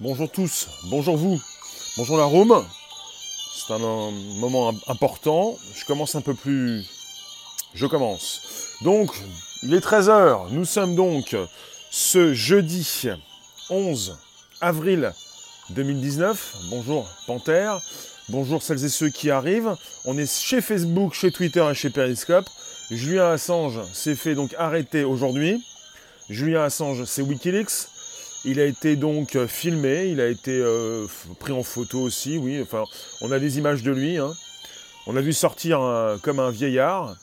bonjour tous, bonjour vous, bonjour la Rome. C'est un, moment im- important. Je commence un peu plus. Je commence. Donc, il est 13h. Nous sommes donc ce jeudi 11 avril 2019. Bonjour Panthère. Bonjour celles et ceux qui arrivent. On est chez Facebook, chez Twitter et chez Periscope. Julien Assange s'est fait donc arrêter aujourd'hui. Julien Assange, c'est Wikileaks. Il a été donc euh, filmé, il a été euh, pris en photo aussi, oui. Enfin, on a des images de lui. hein. On l'a vu sortir comme un vieillard.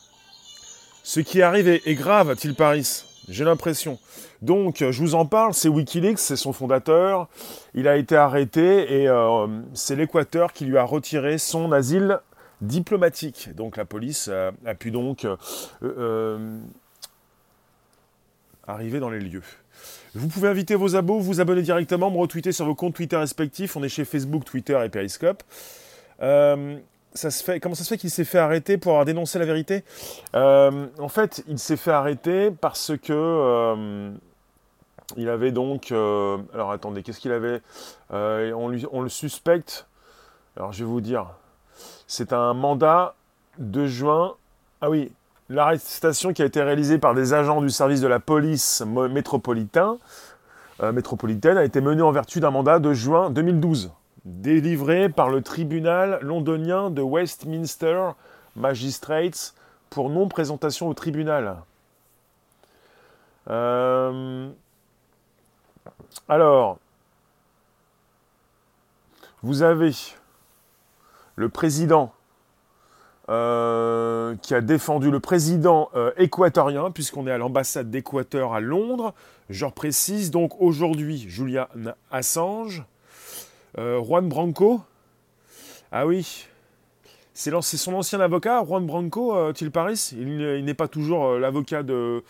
Ce qui arrive est, grave à Til Paris, j'ai l'impression. Donc, euh, je vous en parle, c'est Wikileaks, c'est son fondateur. Il a été arrêté et c'est l'Équateur qui lui a retiré son asile diplomatique. Donc, la police a pu donc arriver dans les lieux. Vous pouvez inviter vos abos, vous abonner directement, me retweeter sur vos comptes Twitter respectifs. On est chez Facebook, Twitter et Periscope. Euh, ça se fait, comment ça se fait qu'il s'est fait arrêter pour avoir dénoncé la vérité? Euh, En fait, il s'est fait arrêter parce que euh, il avait donc. alors attendez, qu'est-ce qu'il avait? On le suspecte. Alors je vais vous dire. C'est un mandat de juin. Ah oui, l'arrestation qui a été réalisée par des agents du service de la police euh, métropolitaine a été menée en vertu d'un mandat de juin 2012, délivré par le tribunal londonien de Westminster Magistrates pour non-présentation au tribunal. Euh, alors, vous avez le président euh, qui a défendu le président euh, équatorien, puisqu'on est à l'ambassade d'Équateur à Londres. Je reprécise donc aujourd'hui Julian Assange, euh, Juan Branco. Ah oui, c'est son ancien avocat, Juan Branco, Til Paris. Il, n'est- pas toujours l'avocat de,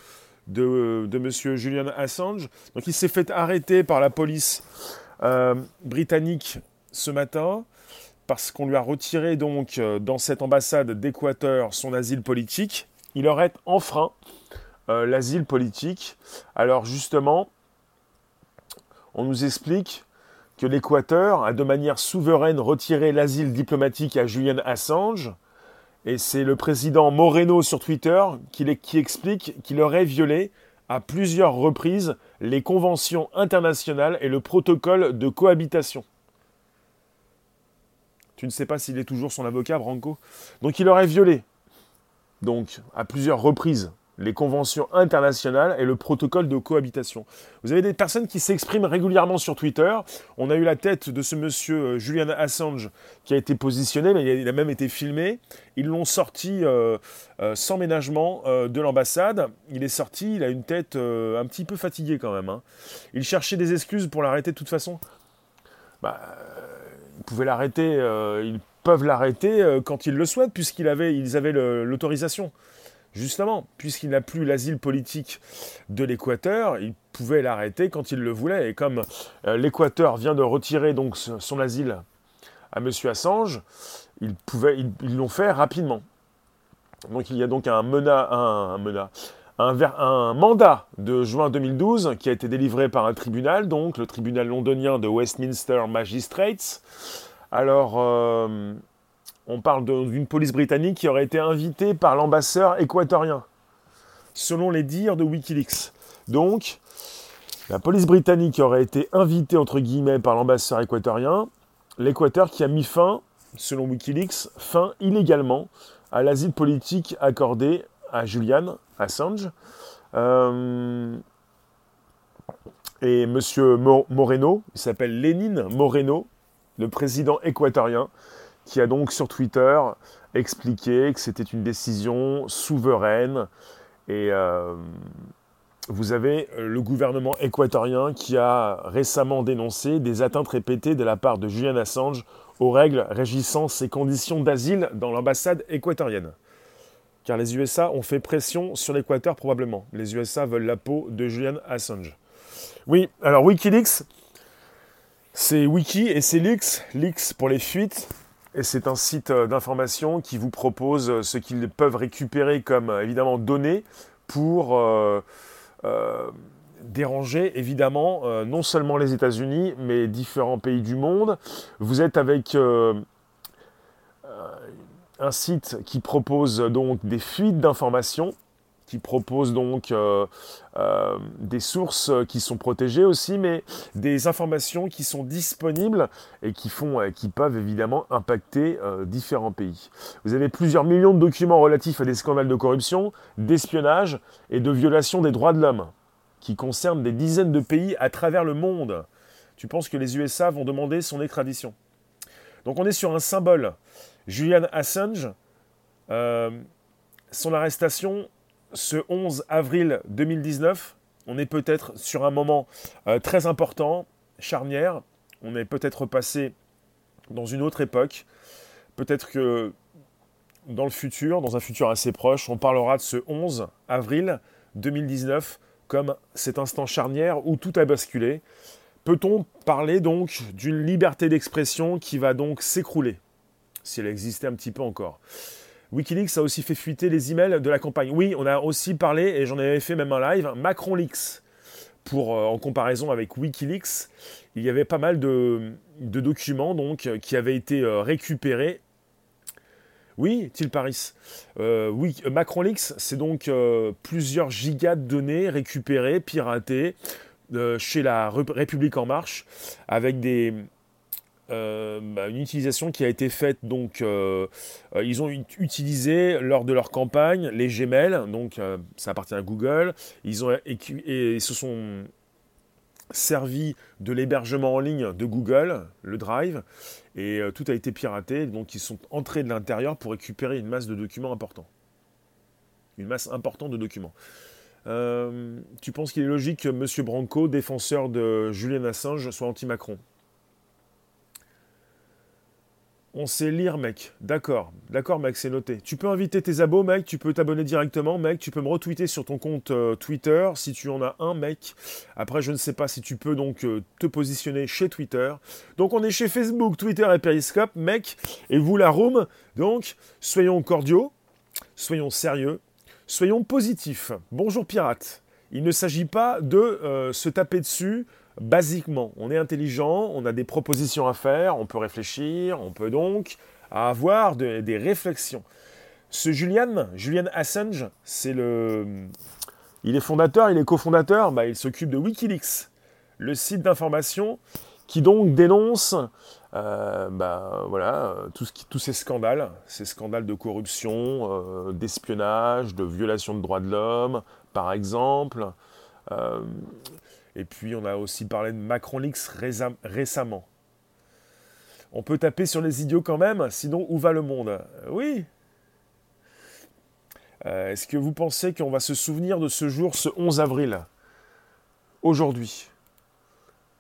monsieur Julian Assange. Donc il s'est fait arrêter par la police britannique ce matin parce qu'on lui a retiré donc euh, dans cette ambassade d'Équateur son asile politique. Il aurait enfreint euh, l'asile politique. Alors justement, on nous explique que l'Équateur a de manière souveraine retiré l'asile diplomatique à Julian Assange. Et c'est le président Moreno sur Twitter qui, explique qu'il aurait violé à plusieurs reprises les conventions internationales et le protocole de cohabitation. Tu ne sais pas s'il est toujours son avocat, Branco. Donc il aurait violé, donc à plusieurs reprises, les conventions internationales et le protocole de cohabitation. Vous avez des personnes qui s'expriment régulièrement sur Twitter. On a eu la tête de ce monsieur euh, Julian Assange qui a été positionné, mais il a- même été filmé. Ils l'ont sorti euh, euh, sans ménagement de l'ambassade. Il est sorti, il a une tête un petit peu fatiguée quand même. hein. Il cherchait des excuses pour l'arrêter de toute façon. Bah, ils pouvaient l'arrêter, euh, ils peuvent l'arrêter euh, quand ils le souhaitent, puisqu'ils avaient, ils avaient l'autorisation. Justement, puisqu'il n'a plus l'asile politique de l'Équateur, ils pouvaient l'arrêter quand ils le voulaient. Et comme euh, l'Équateur vient de retirer donc son asile à M. Assange, ils pouvaient, ils l'ont fait rapidement. Donc il y a donc un mena, un mena- un, mandat de juin 2012 qui a été délivré par un tribunal, donc le tribunal londonien de Westminster Magistrates. Alors, euh, on parle d'une police britannique qui aurait été invitée par l'ambassadeur équatorien, selon les dires de Wikileaks. Donc, la police britannique aurait été invitée, entre guillemets, par l'ambassadeur équatorien, l'Équateur qui a mis fin, selon Wikileaks, fin illégalement à l'asile politique accordé à Julian Assange. Euh, et M. Moreno, il s'appelle Lénine Moreno, le président équatorien, qui a donc sur Twitter expliqué que c'était une décision souveraine. Et euh, vous avez euh, le gouvernement équatorien qui a récemment dénoncé des atteintes répétées de la part de Julian Assange aux règles régissant ses conditions d'asile dans l'ambassade équatorienne. Car les USA ont fait pression sur l'Équateur probablement. Les USA veulent la peau de Julian Assange. Oui, alors Wikileaks, c'est Wiki et c'est Leaks, Leaks pour les fuites. Et c'est un site euh, d'information qui vous propose euh, ce qu'ils peuvent récupérer comme euh, évidemment données pour déranger évidemment non seulement les États-Unis, mais différents pays du monde. Vous êtes avec un site qui propose donc des fuites d'informations qui propose donc euh, euh, des sources qui sont protégées aussi, mais des informations qui sont disponibles et qui, font, euh, qui peuvent évidemment impacter différents pays. Vous avez plusieurs millions de documents relatifs à des scandales de corruption, d'espionnage et de violation des droits de l'homme, qui concernent des dizaines de pays à travers le monde. Tu penses que les USA vont demander son extradition? Donc on est sur un symbole. Julian Assange, son arrestation ce 11 avril 2019, on est peut-être sur un moment euh, très important, charnière. On est peut-être passé dans une autre époque. Peut-être que dans le futur, dans un futur assez proche, on parlera de ce 11 avril 2019 comme cet instant charnière où tout a basculé. Peut-on parler donc d'une liberté d'expression qui va donc s'écrouler, si elle existait un petit peu encore Wikileaks a aussi fait fuiter les emails de la campagne. Oui, on a aussi parlé, et j'en avais fait même un live, Macron Leaks. Euh, en comparaison avec Wikileaks, il y avait pas mal de, documents donc, qui avaient été euh, récupérés. Oui, Til Paris. Euh, oui, Macron Leaks, c'est donc plusieurs gigas de données récupérées, piratées chez la République En Marche, avec des, euh, bah, une utilisation qui a été faite. Donc, euh, euh, ils ont utilisé lors de leur campagne les Gmail, donc ça appartient à Google. Ils se sont servi de l'hébergement en ligne de Google, le Drive, et tout a été piraté. Donc, ils sont entrés de l'intérieur pour récupérer une masse de documents importants, une masse importante de documents. tu penses qu'il est logique que M. Branco, défenseur de Julian Assange, soit anti-Macron? On sait lire, mec. D'accord. D'accord, mec, c'est noté. Tu peux inviter tes abos, mec. Tu peux t'abonner directement, mec. Tu peux me retweeter sur ton compte euh, Twitter si tu en as un, mec. Après, je ne sais pas si tu peux donc euh, te positionner chez Twitter. Donc, on est chez Facebook, Twitter et Periscope, mec. Et vous, la room. Donc, soyons cordiaux. Soyons sérieux. Soyons positifs. Bonjour, pirates. Il ne s'agit pas de euh, se taper dessus basiquement, on est intelligent, on a des propositions à faire, on peut réfléchir, on peut donc avoir des réflexions. Ce Julian, Julian Assange, c'est le, il est fondateur, il est cofondateur, bah, il s'occupe de WikiLeaks, le site d'information qui donc dénonce euh, bah, voilà, tous ces scandales, ces scandales de corruption, euh, d'espionnage, de violation de droits de l'homme, par exemple. Euh, et puis on a aussi parlé de Macron Leaks récemment. On peut taper sur les idiots quand même, sinon où va le monde? Euh, Oui. Euh, est-ce que vous pensez qu'on va se souvenir de ce jour, ce 11 avril, aujourd'hui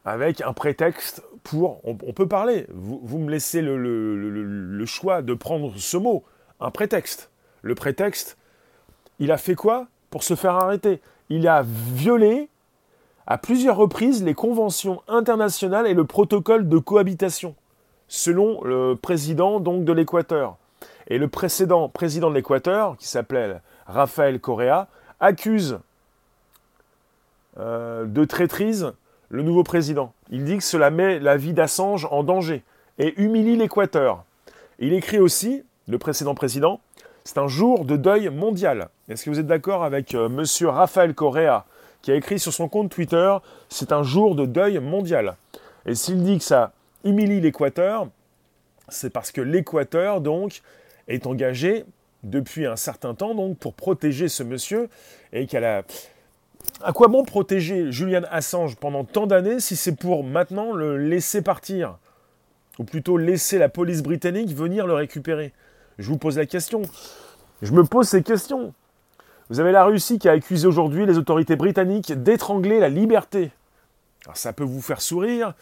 avec un prétexte pour... On, peut parler, vous, me laissez le, le, choix de prendre ce mot, un prétexte. Le prétexte, il a fait quoi pour se faire arrêter? Il a violé à plusieurs reprises les conventions internationales et le protocole de cohabitation, selon le président donc de l'Équateur. Et le précédent président de l'Équateur, qui s'appelait Rafael Correa, accuse euh, de traîtrise le nouveau président. Il dit que cela met la vie d'Assange en danger et humilie l'Équateur. Il écrit aussi, le précédent président, c'est un jour de deuil mondial. Est-ce que vous êtes d'accord avec M. Euh, monsieur Rafael Correa, qui a écrit sur son compte Twitter C'est un jour de deuil mondial. Et s'il dit que ça humilie l'Équateur, c'est parce que l'Équateur, donc, est engagé depuis un certain temps donc pour protéger ce monsieur et qu'elle a à quoi bon protéger Julian Assange pendant tant d'années si c'est pour maintenant le laisser partir? Ou plutôt laisser la police britannique venir le récupérer? Je vous pose la question. Je me pose ces questions. Vous avez la Russie qui a accusé aujourd'hui les autorités britanniques d'étrangler la liberté. Alors ça peut vous faire sourire.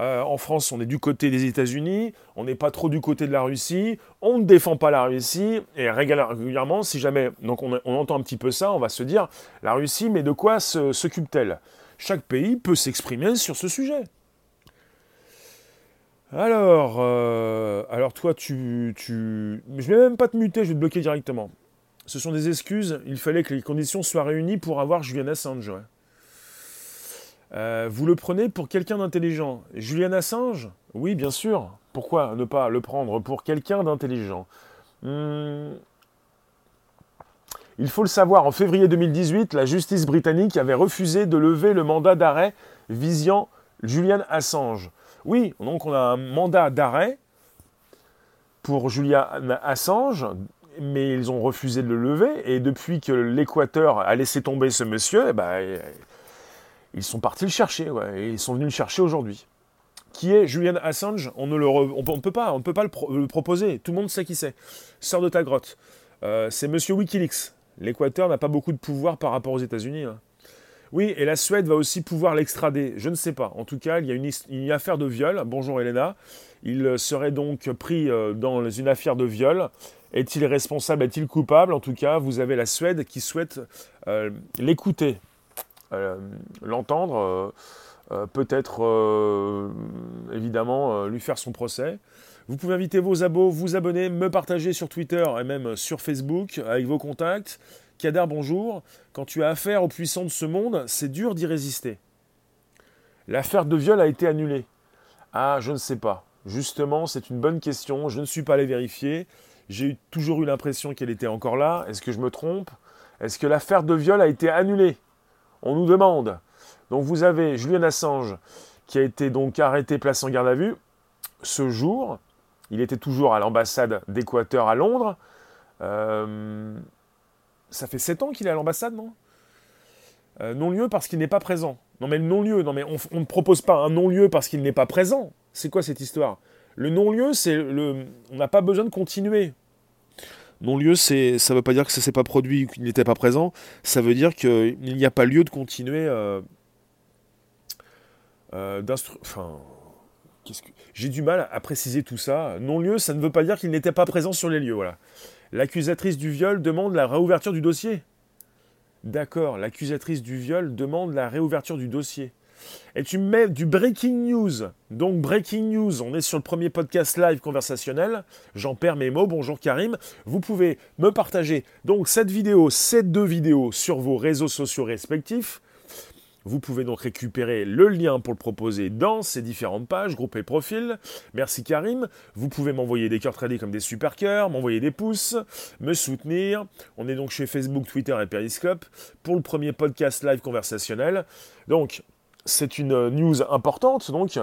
Euh, en France, on est du côté des États-Unis, on n'est pas trop du côté de la Russie, on ne défend pas la Russie, et régulièrement, si jamais donc on, entend un petit peu ça, on va se dire la Russie, mais de quoi s'occupe-t-elle? Chaque pays peut s'exprimer sur ce sujet. Alors, euh, alors toi, tu, tu, je vais même pas te muter, je vais te bloquer directement. Ce sont des excuses. Il fallait que les conditions soient réunies pour avoir Julian Assange. Euh, vous le prenez pour quelqu'un d'intelligent. Julian Assange? Oui, bien sûr. Pourquoi ne pas le prendre pour quelqu'un d'intelligent? Hmm. Il faut le savoir, en février 2018, la justice britannique avait refusé de lever le mandat d'arrêt visant Julian Assange. Oui, donc on a un mandat d'arrêt pour Julian Assange, mais ils ont refusé de le lever, et depuis que l'Équateur a laissé tomber ce monsieur, eh ben, ils sont partis le chercher, et ils sont venus le chercher aujourd'hui. Qui est Julian Assange On ne peut pas, on peut pas le, proposer. Tout le monde sait qui c'est. Sors de ta grotte. Euh, c'est Monsieur WikiLeaks. L'Équateur n'a pas beaucoup de pouvoir par rapport aux États-Unis. Hein. Oui, et la Suède va aussi pouvoir l'extrader. Je ne sais pas. En tout cas, il y a une, affaire de viol. Bonjour Elena. Il serait donc pris euh, dans une affaire de viol. Est-il responsable Est-il coupable? En tout cas, vous avez la Suède qui souhaite euh, l'écouter, euh, l'entendre, peut-être évidemment lui faire son procès. Vous pouvez inviter vos abos, vous abonner, me partager sur Twitter et même sur Facebook avec vos contacts. Kadar, bonjour. Quand tu as affaire aux puissants de ce monde, c'est dur d'y résister. L'affaire de viol a été annulée. Ah, je ne sais pas. Justement, c'est une bonne question. Je ne suis pas allé vérifier. J'ai toujours eu l'impression qu'elle était encore là. Est-ce que je me trompe? Est-ce que l'affaire de viol a été annulée? On nous demande. Donc vous avez Julian Assange qui a été donc arrêté, placé en garde à vue ce jour. Il était toujours à l'ambassade d'Équateur à Londres. Euh, ça fait sept ans qu'il est à l'ambassade, non? Euh, Non-lieu parce qu'il n'est pas présent. Non mais le non-lieu, non mais on ne propose pas un non-lieu parce qu'il n'est pas présent. C'est quoi cette histoire? Le non-lieu, c'est le. On n'a pas besoin de continuer. Non-lieu, c'est, ça ne veut pas dire que ça ne s'est pas produit ou qu'il n'était pas présent. Ça veut dire qu'il n'y a pas lieu de continuer euh, euh, Enfin, j'ai du mal à préciser tout ça. Non-lieu, ça ne veut pas dire qu'il n'était pas présent sur les lieux. Voilà. L'accusatrice du viol demande la réouverture du dossier. D'accord, l'accusatrice du viol demande la réouverture du dossier. Et tu mets du breaking news. Donc breaking news, on est sur le premier podcast live conversationnel. J'en perds mes mots. Bonjour Karim. Vous pouvez me partager donc cette vidéo, ces deux vidéos sur vos réseaux sociaux respectifs. Vous pouvez donc récupérer le lien pour le proposer dans ces différentes pages, groupe et profil. Merci Karim. Vous pouvez m'envoyer des cœurs tradis comme des super cœurs, m'envoyer des pouces, me soutenir. On est donc chez Facebook, Twitter et Periscope pour le premier podcast live conversationnel. Donc, c'est une news importante. Donc,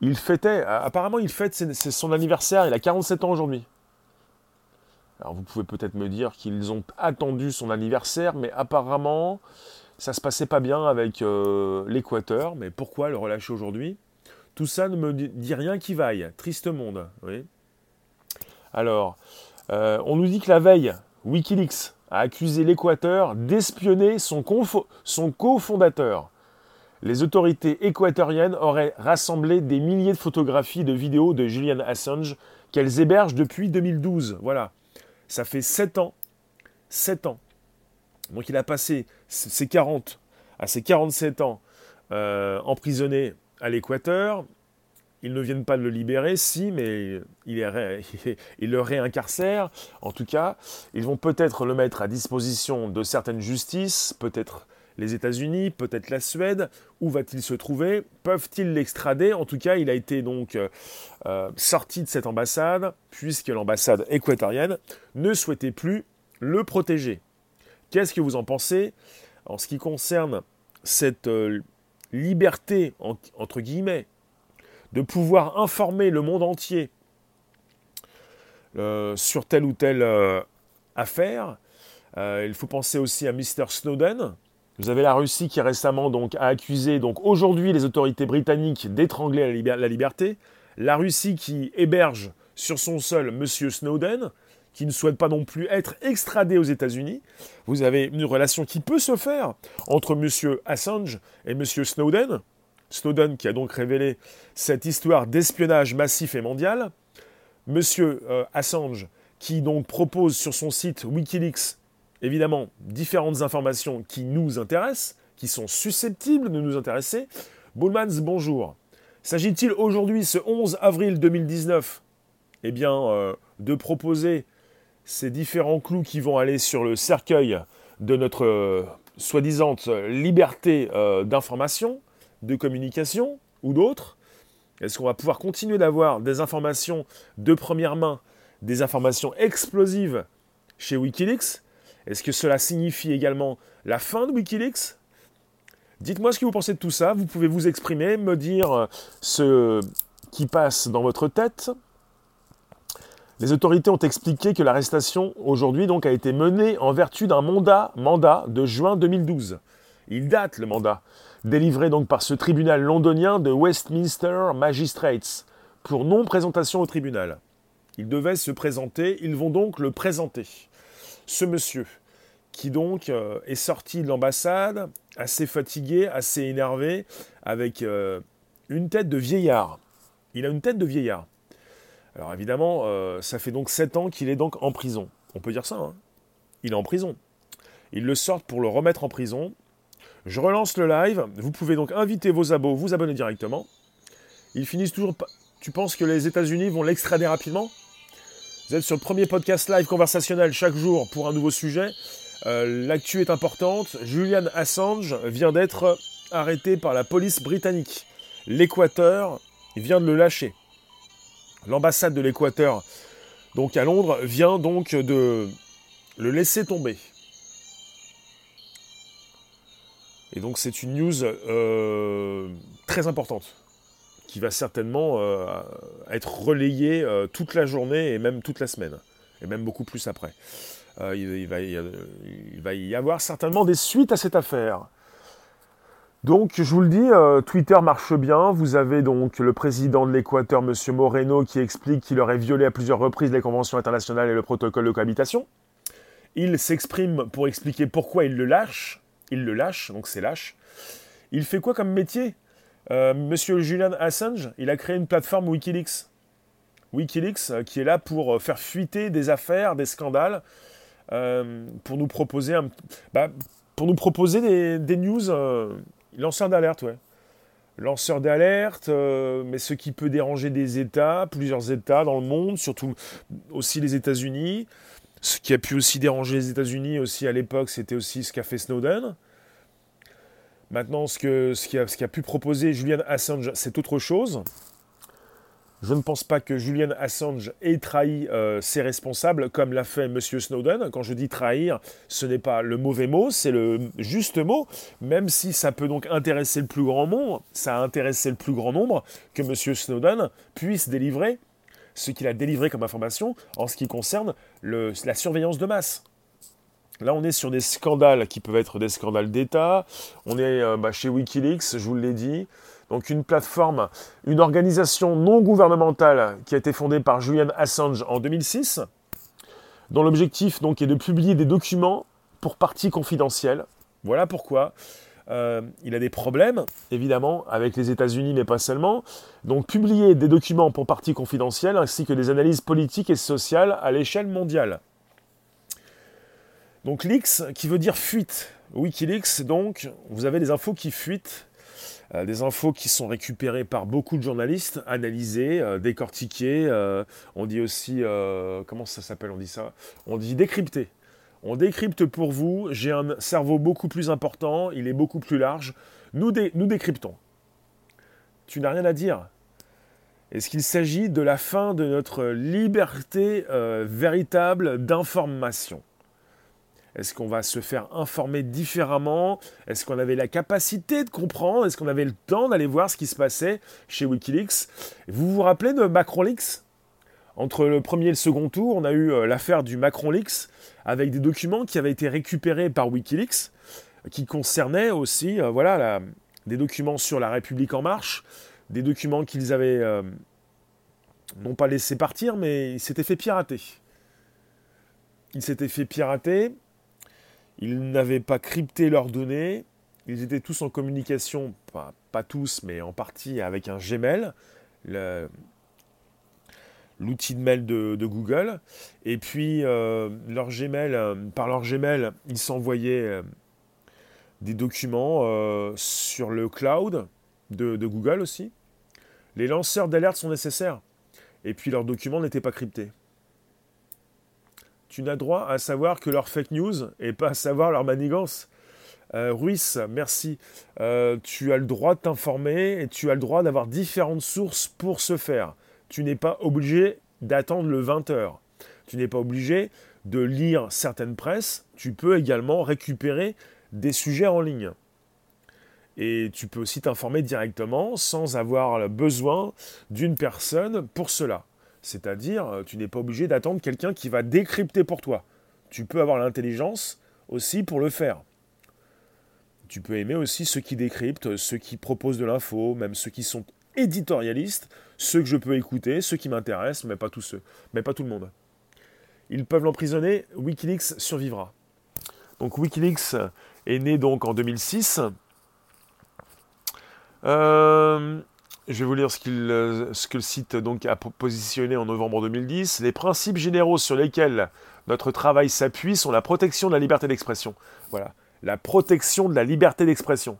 il fêtait, apparemment, il fête, son anniversaire, il a 47 ans aujourd'hui. Alors, vous pouvez peut-être me dire qu'ils ont attendu son anniversaire, mais apparemment, ça se passait pas bien avec euh, l'Équateur. Mais pourquoi le relâcher aujourd'hui? Tout ça ne me dit rien qui vaille. Triste monde. Alors, euh, on nous dit que la veille, Wikileaks a accusé l'Équateur d'espionner son cofondateur les autorités équatoriennes auraient rassemblé des milliers de photographies de vidéos de Julian Assange qu'elles hébergent depuis 2012. Voilà. Ça fait 7 ans. 7 ans. Donc il a passé ses 40 à ses 47 ans euh, emprisonné à l'Équateur. Ils ne viennent pas de le libérer, si, mais il, il le réincarcèrent. En tout cas, ils vont peut-être le mettre à disposition de certaines justices, peut-être les États-Unis, peut-être la Suède. Où va-t-il se trouver? Peuvent-ils l'extrader? En tout cas, il a été donc euh, euh, sorti de cette ambassade, puisque l'ambassade équatorienne ne souhaitait plus le protéger. Qu'est-ce que vous en pensez? En ce qui concerne cette euh, liberté, entre guillemets, de pouvoir informer le monde entier sur telle ou telle affaire Il faut penser aussi à Mr. Snowden, vous avez la Russie qui récemment a accusé aujourd'hui les autorités britanniques d'étrangler la, liberté. La Russie qui héberge sur son sol M. Snowden, qui ne souhaite pas non plus être extradé aux États-Unis. Vous avez une relation qui peut se faire entre M. Assange et M. Snowden. Snowden qui a donc révélé cette histoire d'espionnage massif et mondial. M. Euh, Assange qui donc propose sur son site Wikileaks évidemment différentes informations qui nous intéressent, qui sont susceptibles de nous intéresser. Bullmans, bonjour. S'agit-il aujourd'hui, ce 11 avril 2019, eh bien, euh, de proposer ces différents clous qui vont aller sur le cercueil de notre euh, soi-disant liberté euh, d'information de communication ou d'autres? Est-ce qu'on va pouvoir continuer d'avoir des informations de première main, des informations explosives chez Wikileaks? Est-ce que cela signifie également la fin de Wikileaks? Dites-moi ce que vous pensez de tout ça. Vous pouvez vous exprimer, me dire euh, ce qui passe dans votre tête. Les autorités ont expliqué que l'arrestation aujourd'hui a été menée en vertu d'un mandat, de juin 2012. Il date le mandat, délivré donc par ce tribunal londonien de Westminster Magistrates pour non-présentation au tribunal. Il devait se présenter, ils vont donc le présenter. Ce monsieur, qui donc euh, est sorti de l'ambassade assez fatigué, assez énervé, avec euh, une tête de vieillard. Il a une tête de vieillard. Alors évidemment, euh, ça fait donc 7 ans qu'il est donc en prison. On peut dire ça. Hein. Il est en prison. Ils le sortent pour le remettre en prison. Je relance le live. Vous pouvez donc inviter vos abos, vous abonner directement. Ils finissent toujours. Tu penses que les États-Unis vont l'extrader rapidement? Vous êtes sur le premier podcast live conversationnel chaque jour pour un nouveau sujet. Euh, l'actu est importante. Julian Assange vient d'être arrêté par la police britannique. L'Équateur vient de le lâcher. L'ambassade de l'Équateur, donc à Londres, vient donc de le laisser tomber. Et donc c'est une news euh, très importante qui va certainement euh, être relayée euh, toute la journée et même toute la semaine, et même beaucoup plus après. il, va il, va y avoir certainement des suites à cette affaire. Donc, je vous le dis, euh, Twitter marche bien. Vous avez donc le président de l'Équateur, M. Moreno, qui explique qu'il aurait violé à plusieurs reprises les conventions internationales et le protocole de cohabitation. Il s'exprime pour expliquer pourquoi il le lâche. Il le lâche, donc c'est lâche. Il fait quoi comme métier? Euh, Monsieur Julian Assange, il a créé une plateforme Wikileaks. Wikileaks, euh, qui est là pour faire fuiter des affaires, des scandales, pour nous proposer, un, bah, pour nous proposer des, news Lanceur d'alerte, ouais. Lanceur d'alerte, euh, mais ce qui peut déranger des États, plusieurs États dans le monde, surtout aussi les États-Unis. Ce qui a pu aussi déranger les États-Unis aussi à l'époque, c'était aussi ce qu'a fait Snowden. Maintenant, ce, que, ce, qui a, ce qui a pu proposer Julian Assange, c'est autre chose. Je ne pense pas que Julian Assange ait trahi euh, ses responsables comme l'a fait M. Snowden. Quand je dis trahir, ce n'est pas le mauvais mot, c'est le juste mot, même si ça peut donc intéresser le plus grand nombre, ça a intéressé le plus grand nombre que M. Snowden puisse délivrer ce qu'il a délivré comme information en ce qui concerne la surveillance de masse. Là, on est sur des scandales qui peuvent être des scandales d'État. On est euh, bah, chez Wikileaks, je vous l'ai dit donc une plateforme, une organisation non gouvernementale qui a été fondée par Julian Assange en 2006, dont l'objectif donc est de publier des documents pour parties confidentielles. Voilà pourquoi euh, il a des problèmes, évidemment, avec les États-Unis, mais pas seulement. Donc publier des documents pour parties confidentielles ainsi que des analyses politiques et sociales à l'échelle mondiale. Donc leaks, qui veut dire fuite. Wikileaks, donc, vous avez des infos qui fuitent euh, des infos qui sont récupérées par beaucoup de journalistes, analysées, euh, décortiquées. Euh, on dit aussi, comment ça s'appelle On dit ça? On dit décrypter. On décrypte pour vous. J'ai un cerveau beaucoup plus important, il est beaucoup plus large. Nous, nous décryptons. Tu n'as rien à dire. Est-ce qu'il s'agit de la fin de notre liberté véritable d'information? Est-ce qu'on va se faire informer différemment? Est-ce qu'on avait la capacité de comprendre? Est-ce qu'on avait le temps d'aller voir ce qui se passait chez Wikileaks? Vous vous rappelez de MacronLeaks? Entre le premier et le second tour, on a eu euh, l'affaire du MacronLeaks avec des documents qui avaient été récupérés par Wikileaks qui concernaient aussi euh, voilà, des documents sur la République en marche, des documents qu'ils avaient euh, non pas laissé partir, mais ils s'étaient fait pirater. Ils s'étaient fait pirater ils n'avaient pas crypté leurs données. Ils étaient tous en communication, pas, tous, mais en partie avec un Gmail, l'outil de mail de, Google. Et puis, euh, leur Gmail, euh, par leur Gmail, ils s'envoyaient euh, des documents sur le cloud de, de Google aussi. Les lanceurs d'alerte sont nécessaires. Et puis, leurs documents n'étaient pas cryptés tu n'as droit à savoir que leur fake news et pas à savoir leur manigance. Euh, merci. Euh, tu as le droit de t'informer et tu as le droit d'avoir différentes sources pour ce faire. Tu n'es pas obligé d'attendre le 20h. Tu n'es pas obligé de lire certaines presses. Tu peux également récupérer des sujets en ligne. Et tu peux aussi t'informer directement sans avoir besoin d'une personne pour cela. C'est-à-dire, tu n'es pas obligé d'attendre quelqu'un qui va décrypter pour toi. Tu peux avoir l'intelligence aussi pour le faire. Tu peux aimer aussi ceux qui décryptent, ceux qui proposent de l'info, même ceux qui sont éditorialistes, ceux que je peux écouter, ceux qui m'intéressent, mais pas tous ceux, mais pas tout le monde. Ils peuvent l'emprisonner, Wikileaks survivra. Donc Wikileaks est né donc en 2006. Euh, je vais vous lire ce, ce, que le site donc a positionné en novembre 2010. Les principes généraux sur lesquels notre travail s'appuie sont la protection de la liberté d'expression. Voilà la protection de la liberté d'expression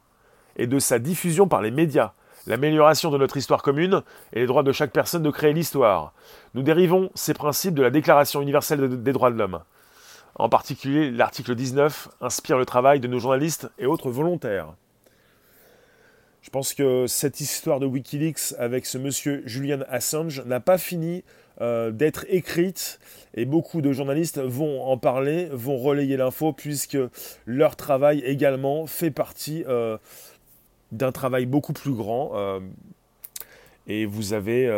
et de sa diffusion par les médias, l'amélioration de notre histoire commune et les droits de chaque personne de créer l'histoire. Nous dérivons ces principes de la Déclaration universelle des droits de l'homme. En particulier, l'article 19 inspire le travail de nos journalistes et autres volontaires. Je pense que cette histoire de Wikileaks avec ce monsieur Julian Assange n'a pas fini euh, d'être écrite et beaucoup de journalistes vont en parler, vont relayer l'info puisque leur travail également fait partie euh, d'un travail beaucoup plus grand. Euh, et vous avez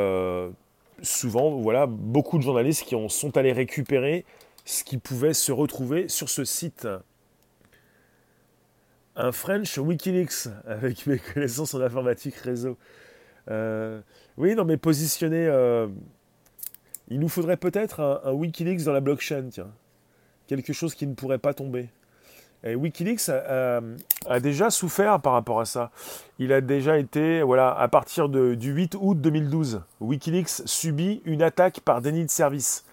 souvent voilà, beaucoup de journalistes qui ont, sont allés récupérer ce qui pouvait se retrouver sur ce site. Un French Wikileaks avec mes connaissances en informatique réseau. oui, non, mais positionner il nous faudrait peut-être un, Wikileaks dans la blockchain, tiens. Quelque chose qui ne pourrait pas tomber. Et Wikileaks a, déjà souffert par rapport à ça. Il a déjà été, voilà, à partir du 8 août 2012, Wikileaks subit une attaque par déni de service.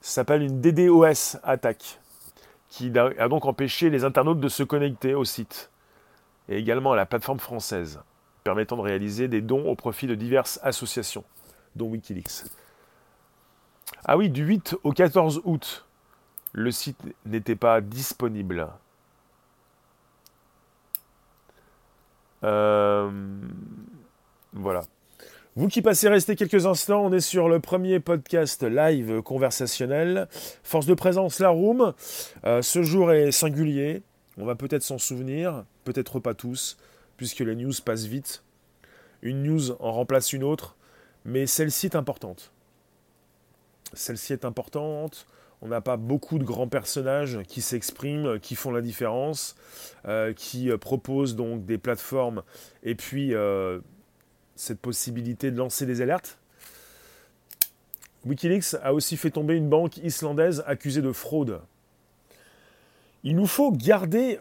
Ça s'appelle une DDoS attaque, qui a donc empêché les internautes de se connecter au site, et également à la plateforme française, permettant de réaliser des dons au profit de diverses associations, dont Wikileaks. Ah oui, du 8 au 14 août, le site n'était pas disponible. Euh, voilà. Vous qui passez rester quelques instants, on est sur le premier podcast live conversationnel. Force de présence, la room. Euh, ce jour est singulier. On va peut-être s'en souvenir, peut-être pas tous, puisque les news passent vite. Une news en remplace une autre, mais celle-ci est importante. Celle-ci est importante. On n'a pas beaucoup de grands personnages qui s'expriment, qui font la différence, euh, qui euh, proposent donc des plateformes et puis cette possibilité de lancer des alertes. Wikileaks a aussi fait tomber une banque islandaise accusée de fraude. Il nous faut garder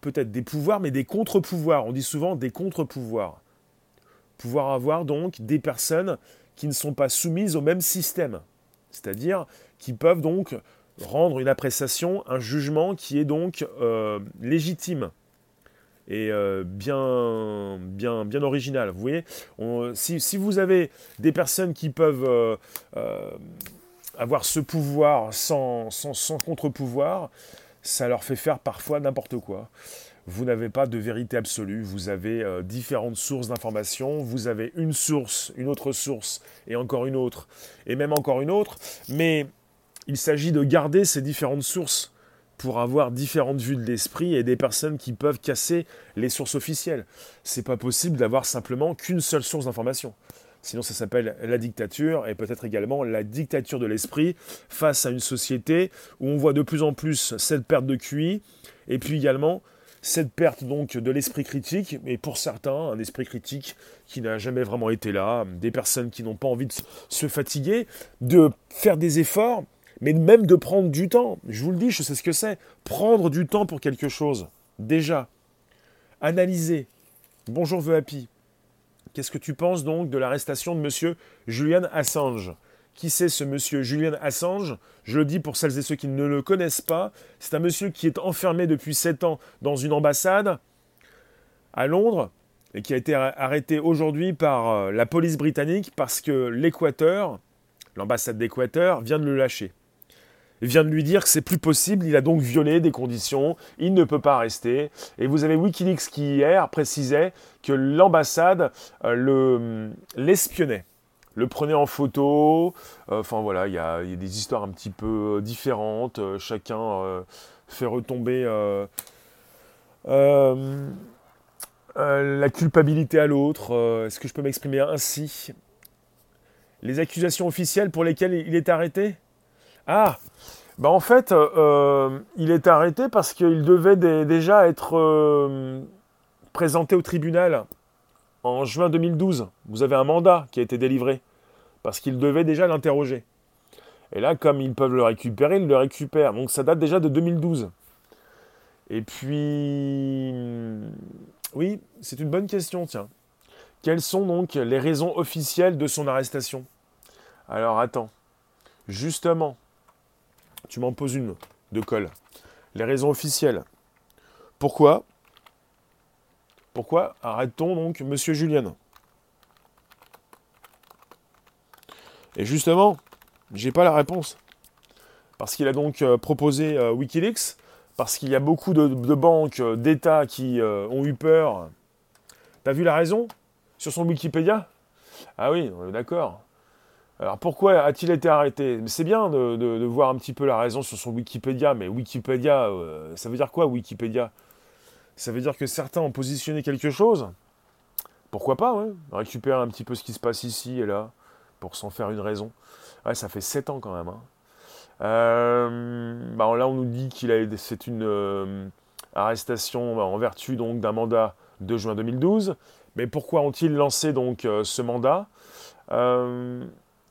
peut-être des pouvoirs, mais des contre-pouvoirs. On dit souvent des contre-pouvoirs. Pouvoir avoir donc des personnes qui ne sont pas soumises au même système. C'est-à-dire qui peuvent donc rendre une appréciation, un jugement qui est donc euh, légitime et euh, bien, bien, bien original. Vous voyez, si, vous avez des personnes qui peuvent euh, avoir ce pouvoir sans, sans, sans contre-pouvoir, ça leur fait faire parfois n'importe quoi vous n'avez pas de vérité absolue, vous avez euh, différentes sources d'informations, vous avez une source, une autre source, et encore une autre, et même encore une autre, mais il s'agit de garder ces différentes sources pour avoir différentes vues de l'esprit et des personnes qui peuvent casser les sources officielles. C'est pas possible d'avoir simplement qu'une seule source d'information. Sinon, ça s'appelle la dictature et peut-être également la dictature de l'esprit face à une société où on voit de plus en plus cette perte de QI et puis également cette perte donc de l'esprit critique, mais pour certains, un esprit critique qui n'a jamais vraiment été là, des personnes qui n'ont pas envie de se fatiguer, de faire des efforts, mais même de prendre du temps. Je vous le dis, je sais ce que c'est. Prendre du temps pour quelque chose. Déjà. Analyser. Bonjour The Happy. Qu'est-ce que tu penses donc de l'arrestation de monsieur Julian Assange? Qui c'est ce monsieur Julian Assange? Je le dis pour celles et ceux qui ne le connaissent pas. C'est un monsieur qui est enfermé depuis 7 ans dans une ambassade à Londres et qui a été arrêté aujourd'hui par euh, la police britannique parce que l'Équateur, l'ambassade d'Équateur, vient de le lâcher. Vient de lui dire que c'est plus possible, il a donc violé des conditions, il ne peut pas rester. Et vous avez Wikileaks qui hier précisait que l'ambassade euh, l'espionnait, le prenait en photo. Euh, enfin voilà, il y, a, des histoires un petit peu différentes. chacun fait retomber la culpabilité à l'autre. Est-ce que je peux m'exprimer ainsi? Les accusations officielles pour lesquelles il est arrêté? Ah bah en fait, euh, euh, il est arrêté parce qu'il devait déjà être euh, présenté au tribunal en juin 2012. Vous avez un mandat qui a été délivré parce qu'il devait déjà l'interroger. Et là, comme ils peuvent le récupérer, ils le récupèrent. Donc ça date déjà de 2012. Et puis, oui, c'est une bonne question, tiens. Quelles sont donc les raisons officielles de son arrestation? Alors attends. Justement, tu m'en poses une de colle. Les raisons officielles. Pourquoi? Pourquoi arrête-t-on donc Monsieur Julien? Et justement, j'ai pas la réponse. Parce qu'il a donc euh, proposé euh, Wikileaks, parce qu'il y a beaucoup de, banques, euh, d'États qui ont eu peur. T'as vu la raison Sur son Wikipédia? Ah oui, d'accord. Alors pourquoi a-t-il été arrêté? C'est bien de, voir un petit peu la raison sur son Wikipédia, mais Wikipédia, euh, ça veut dire quoi Wikipédia? Ça veut dire que certains ont positionné quelque chose? Pourquoi pas, ouais Récupérer un petit peu ce qui se passe ici et là, pour s'en faire une raison. Ouais, ça fait 7 ans quand même. Hein. Euh, bah, là, on nous dit qu'il a c'est une euh, arrestation bah, en vertu donc d'un mandat de juin 2012. Mais pourquoi ont-ils lancé donc ce mandat?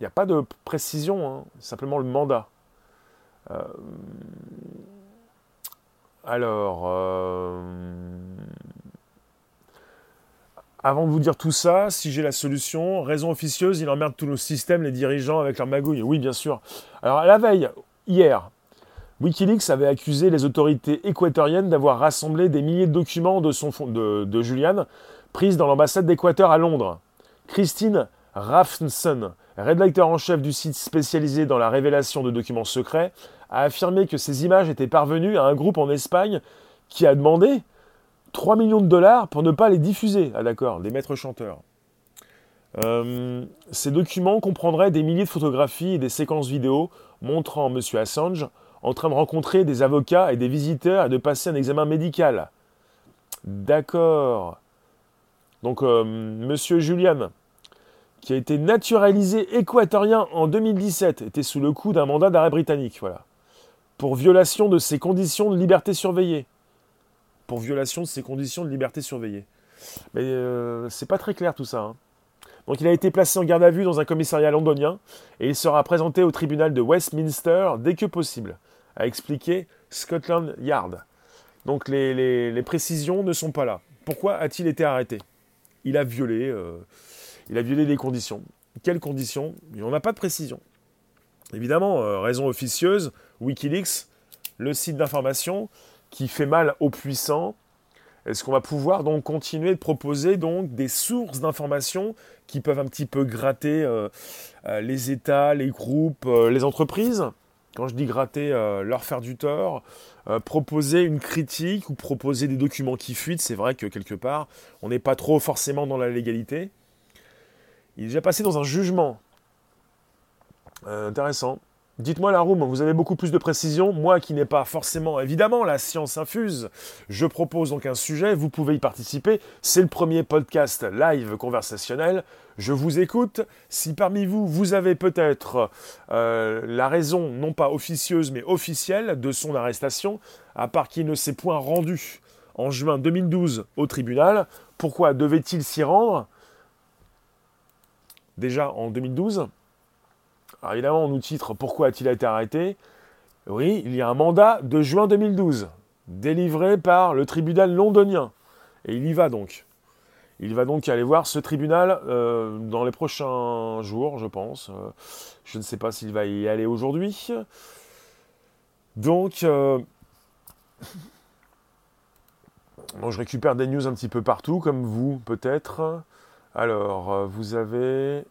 Il n'y a pas de précision, hein, simplement le mandat. Euh, alors, euh, avant de vous dire tout ça, si j'ai la solution, raison officieuse, il emmerde tous nos systèmes, les dirigeants avec leur magouille. Oui, bien sûr. Alors, à la veille, hier, Wikileaks avait accusé les autorités équatoriennes d'avoir rassemblé des milliers de documents de, son, Julian, pris dans l'ambassade d'Équateur à Londres. Christine Raffnson, rédacteur en chef du site spécialisé dans la révélation de documents secrets, a affirmé que ces images étaient parvenues à un groupe en Espagne qui a demandé 3 millions de dollars pour ne pas les diffuser. Ah d'accord, des maîtres chanteurs. Euh, ces documents comprendraient des milliers de photographies et des séquences vidéo montrant M. Assange en train de rencontrer des avocats et des visiteurs et de passer un examen médical. D'accord. Donc, euh, M. Julian, qui a été naturalisé équatorien en 2017, était sous le coup d'un mandat d'arrêt britannique, voilà, pour violation de ses conditions de liberté surveillée. Pour violation de ses conditions de liberté surveillée. Mais euh, c'est pas très clair tout ça. Hein. Donc il a été placé en garde à vue dans un commissariat londonien et il sera présenté au tribunal de Westminster dès que possible, a expliqué Scotland Yard. Donc les, précisions ne sont pas là. Pourquoi a-t-il été arrêté? Il a violé. Euh, il a violé les conditions. Quelles conditions? Il n'y a pas de précision. Évidemment, euh, raison officieuse, Wikileaks, le site d'information qui fait mal aux puissants. Est-ce qu'on va pouvoir donc continuer de proposer donc des sources d'informations qui peuvent un petit peu gratter euh, euh, les États, les groupes, les entreprises? Quand je dis gratter, leur faire du tort, proposer une critique ou proposer des documents qui fuitent, c'est vrai que quelque part, on n'est pas trop forcément dans la légalité. Il est déjà passé dans un jugement. Euh, intéressant. Dites-moi la room, vous avez beaucoup plus de précision. Moi qui n'ai pas forcément, évidemment, la science infuse, je propose donc un sujet, vous pouvez y participer. C'est le premier podcast live conversationnel. Je vous écoute. Si parmi vous, vous avez peut-être euh, la raison, non pas officieuse, mais officielle de son arrestation, à part qu'il ne s'est point rendu en juin 2012 au tribunal, pourquoi devait-il s'y rendre? Déjà en 2012. Alors évidemment, on nous titre Pourquoi a-t-il été arrêté? Oui, il y a un mandat de juin 2012, délivré par le tribunal londonien. Et il y va donc. Il va donc aller voir ce tribunal euh, dans les prochains jours, je pense. Euh, je ne sais pas s'il va y aller aujourd'hui. Donc, euh, je récupère des news un petit peu partout, comme vous peut-être. Alors, vous avez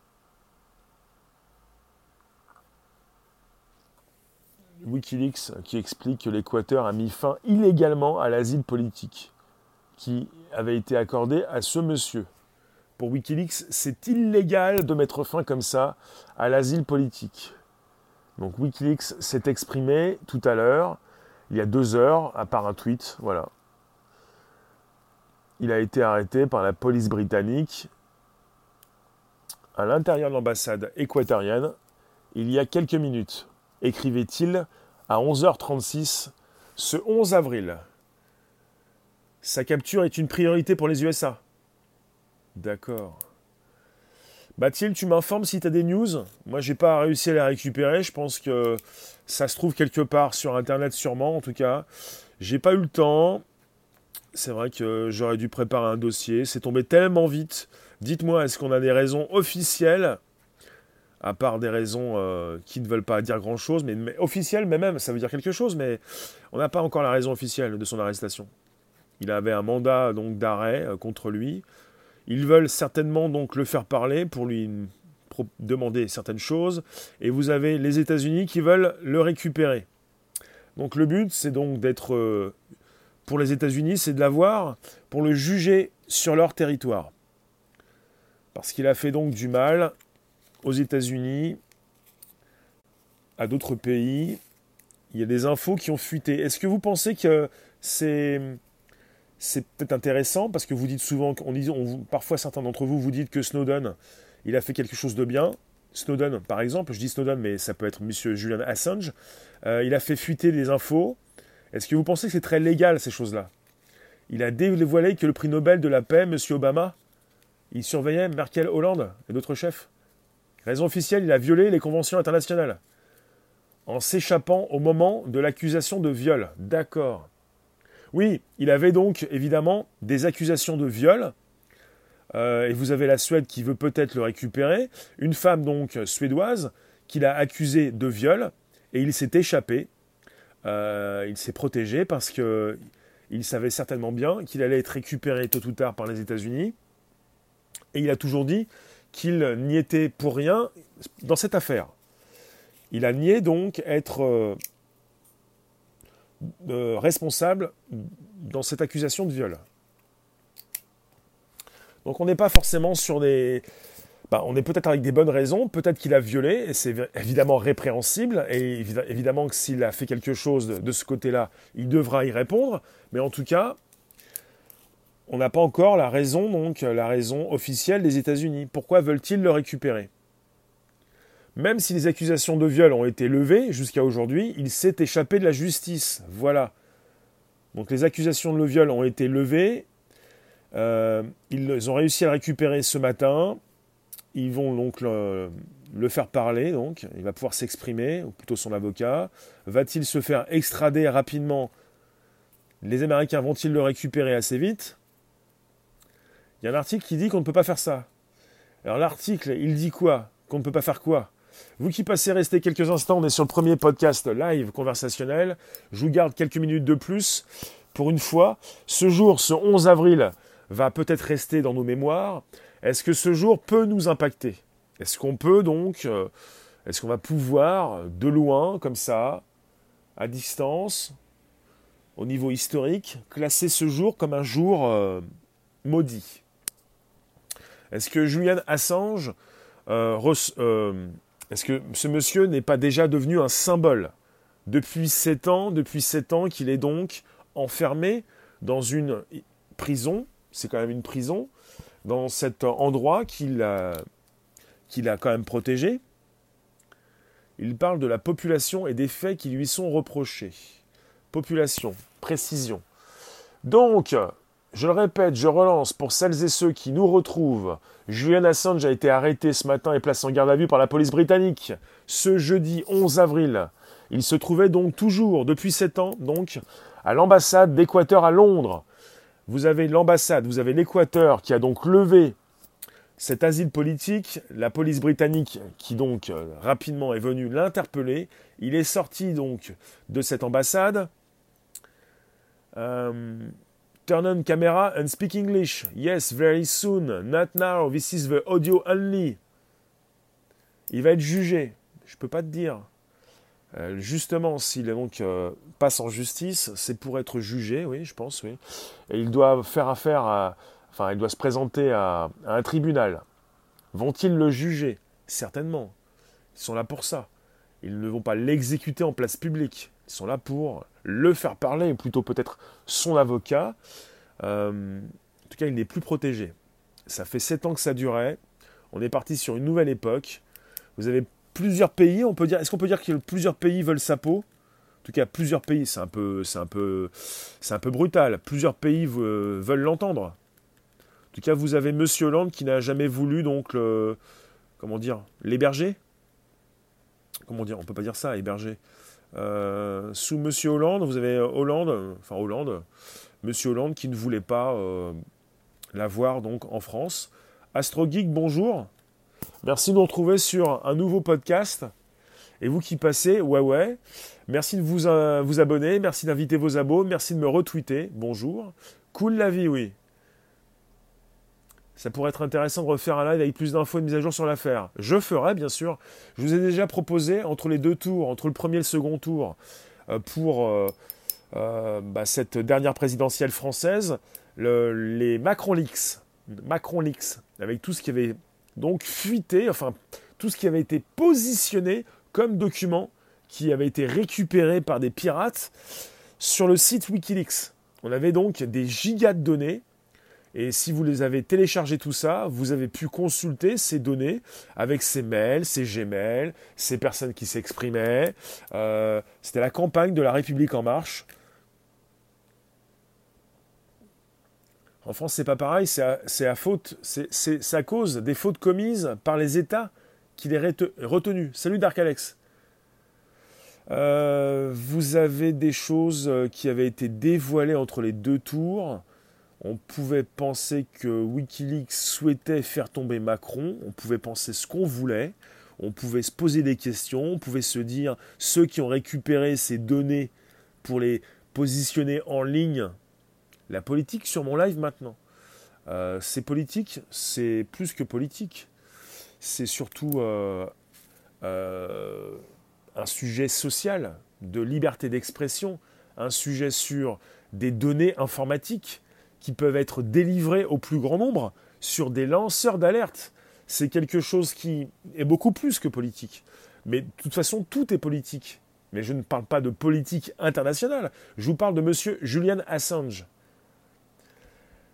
Wikileaks qui explique que l'Équateur a mis fin illégalement à l'asile politique qui avait été accordé à ce monsieur. Pour Wikileaks, c'est illégal de mettre fin comme ça à l'asile politique. Donc Wikileaks s'est exprimé tout à l'heure, il y a deux heures, à part un tweet, voilà. Il a été arrêté par la police britannique à l'intérieur de l'ambassade équatorienne il y a quelques minutes, écrivait-il à 11h36 ce 11 avril. Sa capture est une priorité pour les USA. D'accord. Bathilde, tu m'informes si tu as des news? Moi, j'ai pas réussi à les récupérer. Je pense que ça se trouve quelque part sur Internet, sûrement, en tout cas. J'ai pas eu le temps. C'est vrai que j'aurais dû préparer un dossier. C'est tombé tellement vite. Dites-moi, est-ce qu'on a des raisons officielles à part des raisons euh, qui ne veulent pas dire grand-chose, mais, officielles, mais même, ça veut dire quelque chose, mais on n'a pas encore la raison officielle de son arrestation. Il avait un mandat donc d'arrêt euh, contre lui. Ils veulent certainement donc le faire parler pour lui demander certaines choses, et vous avez les États-Unis qui veulent le récupérer. Donc le but, c'est donc d'être euh, pour les États-Unis, c'est de l'avoir pour le juger sur leur territoire parce qu'il a fait donc du mal aux États-Unis, à d'autres pays. Il y a des infos qui ont fuité. Est-ce que vous pensez que c'est peut-être intéressant? Parce que vous dites souvent, parfois certains d'entre vous vous dites que Snowden, il a fait quelque chose de bien. Snowden, par exemple, je dis Snowden, mais ça peut être Monsieur Julian Assange, euh, il a fait fuiter des infos. Est-ce que vous pensez que c'est très légal ces choses-là? Il a dévoilé que le prix Nobel de la paix, Monsieur Obama, il surveillait Merkel, Hollande et d'autres chefs. Raison officielle, il a violé les conventions internationales. En s'échappant au moment de l'accusation de viol. D'accord. Oui, il avait donc évidemment des accusations de viol. Euh, et vous avez la Suède qui veut peut-être le récupérer. Une femme donc suédoise qu'il a accusé de viol. Et il s'est échappé. Euh, il s'est protégé parce que il savait certainement bien qu'il allait être récupéré tôt ou tard par les États-Unis. Et il a toujours dit qu'il n'y était pour rien dans cette affaire. Il a nié donc être euh, euh, responsable dans cette accusation de viol. Donc on n'est pas forcément sur des... Bah, on est peut-être avec des bonnes raisons, peut-être qu'il a violé, et c'est évidemment répréhensible, et évidemment que s'il a fait quelque chose de ce côté-là, il devra y répondre, mais en tout cas, on n'a pas encore la raison, donc la raison officielle des États-Unis. Pourquoi veulent-ils le récupérer? Même si les accusations de viol ont été levées jusqu'à aujourd'hui, il s'est échappé de la justice. Voilà. Donc les accusations de viol ont été levées. Euh, ils ont réussi à le récupérer ce matin. Ils vont donc le, le faire parler, donc il va pouvoir s'exprimer, ou plutôt son avocat. Va-t-il se faire extrader rapidement? Les Américains vont-ils le récupérer assez vite? Il y a un article qui dit qu'on ne peut pas faire ça. Alors l'article, il dit quoi? Qu'on ne peut pas faire quoi? Vous qui passez rester quelques instants, on est sur le premier podcast live conversationnel. Je vous garde quelques minutes de plus. Pour une fois, ce jour, ce 11 avril, va peut-être rester dans nos mémoires. Est-ce que ce jour peut nous impacter? Est-ce qu'on peut donc, euh, est-ce qu'on va pouvoir, de loin, comme ça, à distance, au niveau historique, classer ce jour comme un jour euh, maudit? Est-ce que Julian Assange, euh, euh, est-ce que ce monsieur n'est pas déjà devenu un symbole? Depuis sept ans, depuis sept ans qu'il est donc enfermé dans une prison, c'est quand même une prison, dans cet endroit qu'il a, qu'il a quand même protégé. Il parle de la population et des faits qui lui sont reprochés. Population, précision. Donc, je le répète, je relance pour celles et ceux qui nous retrouvent. Julian Assange a été arrêté ce matin et placé en garde à vue par la police britannique ce jeudi 11 avril. Il se trouvait donc toujours, depuis sept ans, donc, à l'ambassade d'Équateur à Londres. Vous avez l'ambassade, vous avez l'Équateur qui a donc levé cet asile politique, la police britannique qui donc euh, rapidement est venue l'interpeller. Il est sorti donc de cette ambassade. Euh, Turn on camera and speak English. Yes, very soon. Not now. This is the audio only. Il va être jugé. Je peux pas te dire. Euh, justement, s'il donc passe en justice, c'est pour être jugé, oui, je pense, oui. Et il doit faire affaire à, enfin, il doit se présenter à un tribunal. Vont-ils le juger? Certainement. Ils sont là pour ça. Ils ne vont pas l'exécuter en place publique. Ils sont là pour le faire parler, plutôt peut-être son avocat. Euh, en tout cas, il n'est plus protégé. Ça fait sept ans que ça durait. On est parti sur une nouvelle époque. Vous avez plusieurs pays, on peut dire. Est-ce qu'on peut dire que plusieurs pays veulent sa peau? En tout cas, plusieurs pays, c'est un peu, c'est un peu, c'est un peu brutal. Plusieurs pays veulent l'entendre. En tout cas, vous avez Monsieur Hollande qui n'a jamais voulu donc comment dire, l'héberger comment dire, on peut pas dire ça, héberger. Euh, sous Monsieur Hollande, vous avez Hollande, enfin Hollande, Monsieur Hollande qui ne voulait pas euh, l'avoir donc en France. AstroGeek, bonjour. Merci de nous retrouver sur un nouveau podcast. Et vous qui passez, ouais ouais, merci de vous, euh, vous abonner, merci d'inviter vos abos, merci de me retweeter, bonjour. Cool la vie, oui. Ça pourrait être intéressant de refaire un live avec plus d'infos et de mise à jour sur l'affaire. Je ferai, bien sûr. Je vous ai déjà proposé, entre les deux tours, entre le premier et le second tour, euh, pour euh, euh, bah, cette dernière présidentielle française, les Macron Leaks. Macron Leaks, avec tout ce qui avait donc fuité, enfin, tout ce qui avait été positionné comme document qui avait été récupéré par des pirates sur le site Wikileaks. On avait donc des gigas de données et si vous les avez téléchargés tout ça, vous avez pu consulter ces données avec ces mails, ces Gmail, ces personnes qui s'exprimaient. Euh, c'était la campagne de la République en marche. En France, c'est pas pareil, c'est à, faute, c'est à cause des fautes commises par les États qu'il est retenu. Salut Dark Alex. Euh, vous avez des choses qui avaient été dévoilées entre les deux tours. On pouvait penser que Wikileaks souhaitait faire tomber Macron, on pouvait penser ce qu'on voulait, on pouvait se poser des questions, on pouvait se dire ceux qui ont récupéré ces données pour les positionner en ligne. La politique sur mon live maintenant. Euh, c'est politique, c'est plus que politique. C'est surtout euh, euh, un sujet social, de liberté d'expression, un sujet sur des données informatiques, qui peuvent être délivrés au plus grand nombre sur des lanceurs d'alerte. C'est quelque chose qui est beaucoup plus que politique. Mais de toute façon, tout est politique. Mais je ne parle pas de politique internationale. Je vous parle de monsieur Julian Assange.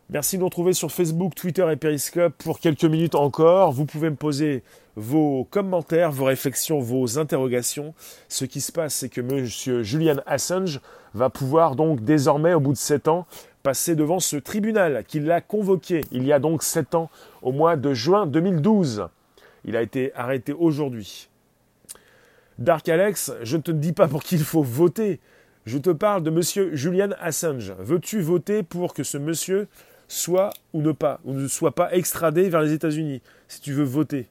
Merci de nous retrouver sur Facebook, Twitter et Periscope pour quelques minutes encore. Vous pouvez me poser vos commentaires, vos réflexions, vos interrogations. Ce qui se passe, c'est que monsieur Julian Assange va pouvoir donc désormais, au bout de sept ans, passer devant ce tribunal qui l'a convoqué il y a donc sept ans, au mois de juin 2012. Il a été arrêté aujourd'hui. Dark Alex, je ne te dis pas pour qui il faut voter. Je te parle de monsieur Julian Assange. Veux-tu voter pour que ce monsieur soit ou ne pas, ou ne soit pas extradé vers les États-Unis, si tu veux voter?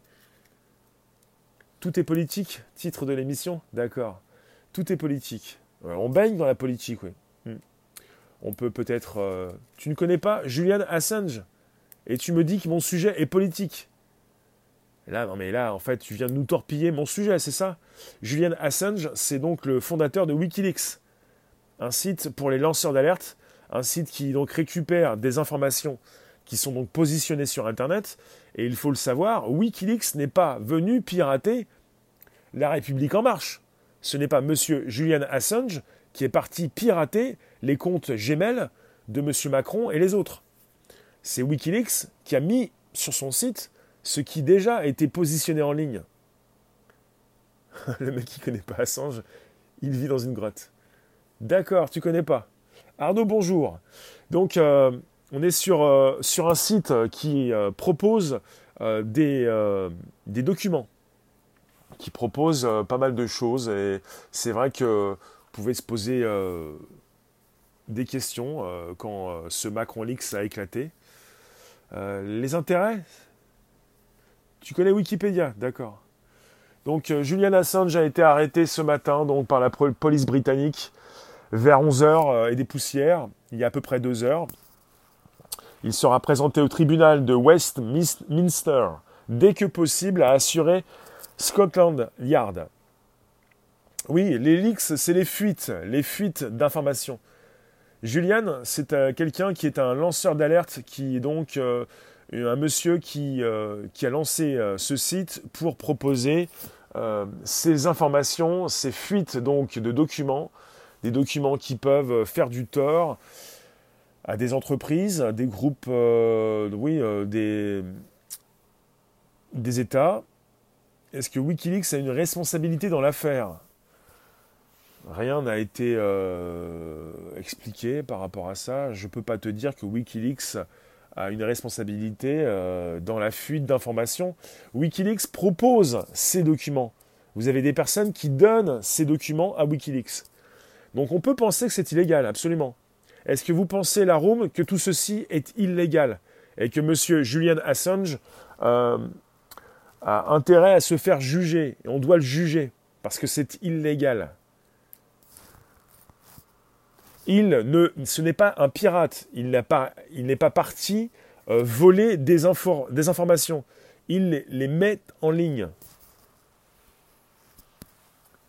Tout est politique, titre de l'émission? D'accord. Tout est politique. On baigne dans la politique, oui. On peut peut-être... Euh, tu ne connais pas Julian Assange Et tu me dis que mon sujet est politique. là, non mais là, en fait, tu viens de nous torpiller mon sujet, c'est ça? Julian Assange, c'est donc le fondateur de Wikileaks, un site pour les lanceurs d'alerte, un site qui donc récupère des informations qui sont donc positionnées sur Internet. Et il faut le savoir, Wikileaks n'est pas venu pirater la République en marche. Ce n'est pas Monsieur Julian Assange qui est parti pirater les comptes Gmail de M. Macron et les autres. C'est Wikileaks qui a mis sur son site ce qui déjà été positionné en ligne. Le mec qui connaît pas Assange, il vit dans une grotte. D'accord, tu connais pas. Arnaud, bonjour. Donc, euh, on est sur, euh, un site qui euh, propose des, des, documents, qui propose pas mal de choses. Et c'est vrai que pouvez se poser des questions euh, quand euh, ce Macron Leaks a éclaté. Euh, les intérêts? Tu connais Wikipédia, d'accord. Donc Julian Assange a été arrêté ce matin donc, par la police britannique vers 11h et des poussières, il y a à peu près deux heures. Il sera présenté au tribunal de Westminster dès que possible, a assuré Scotland Yard. Oui, les leaks, c'est les fuites, les fuites d'informations. Julian, c'est euh, quelqu'un qui est un lanceur d'alerte, qui est donc euh, un monsieur qui, euh, a lancé ce site pour proposer ces informations, ces fuites donc de documents, des documents qui peuvent faire du tort à des entreprises, à des groupes, oui, des, des États. Est-ce que Wikileaks a une responsabilité dans l'affaire? Rien n'a été euh, expliqué par rapport à ça. Je ne peux pas te dire que Wikileaks a une responsabilité euh, dans la fuite d'informations. Wikileaks propose ces documents. Vous avez des personnes qui donnent ces documents à Wikileaks. Donc on peut penser que c'est illégal, absolument. Est-ce que vous pensez, la que tout ceci est illégal et que M. Julian Assange euh, a intérêt à se faire juger? Et on doit le juger parce que c'est illégal il ne, ce n'est pas un pirate, il n'est pas, pas, parti euh, voler des, informations, il les, met en ligne.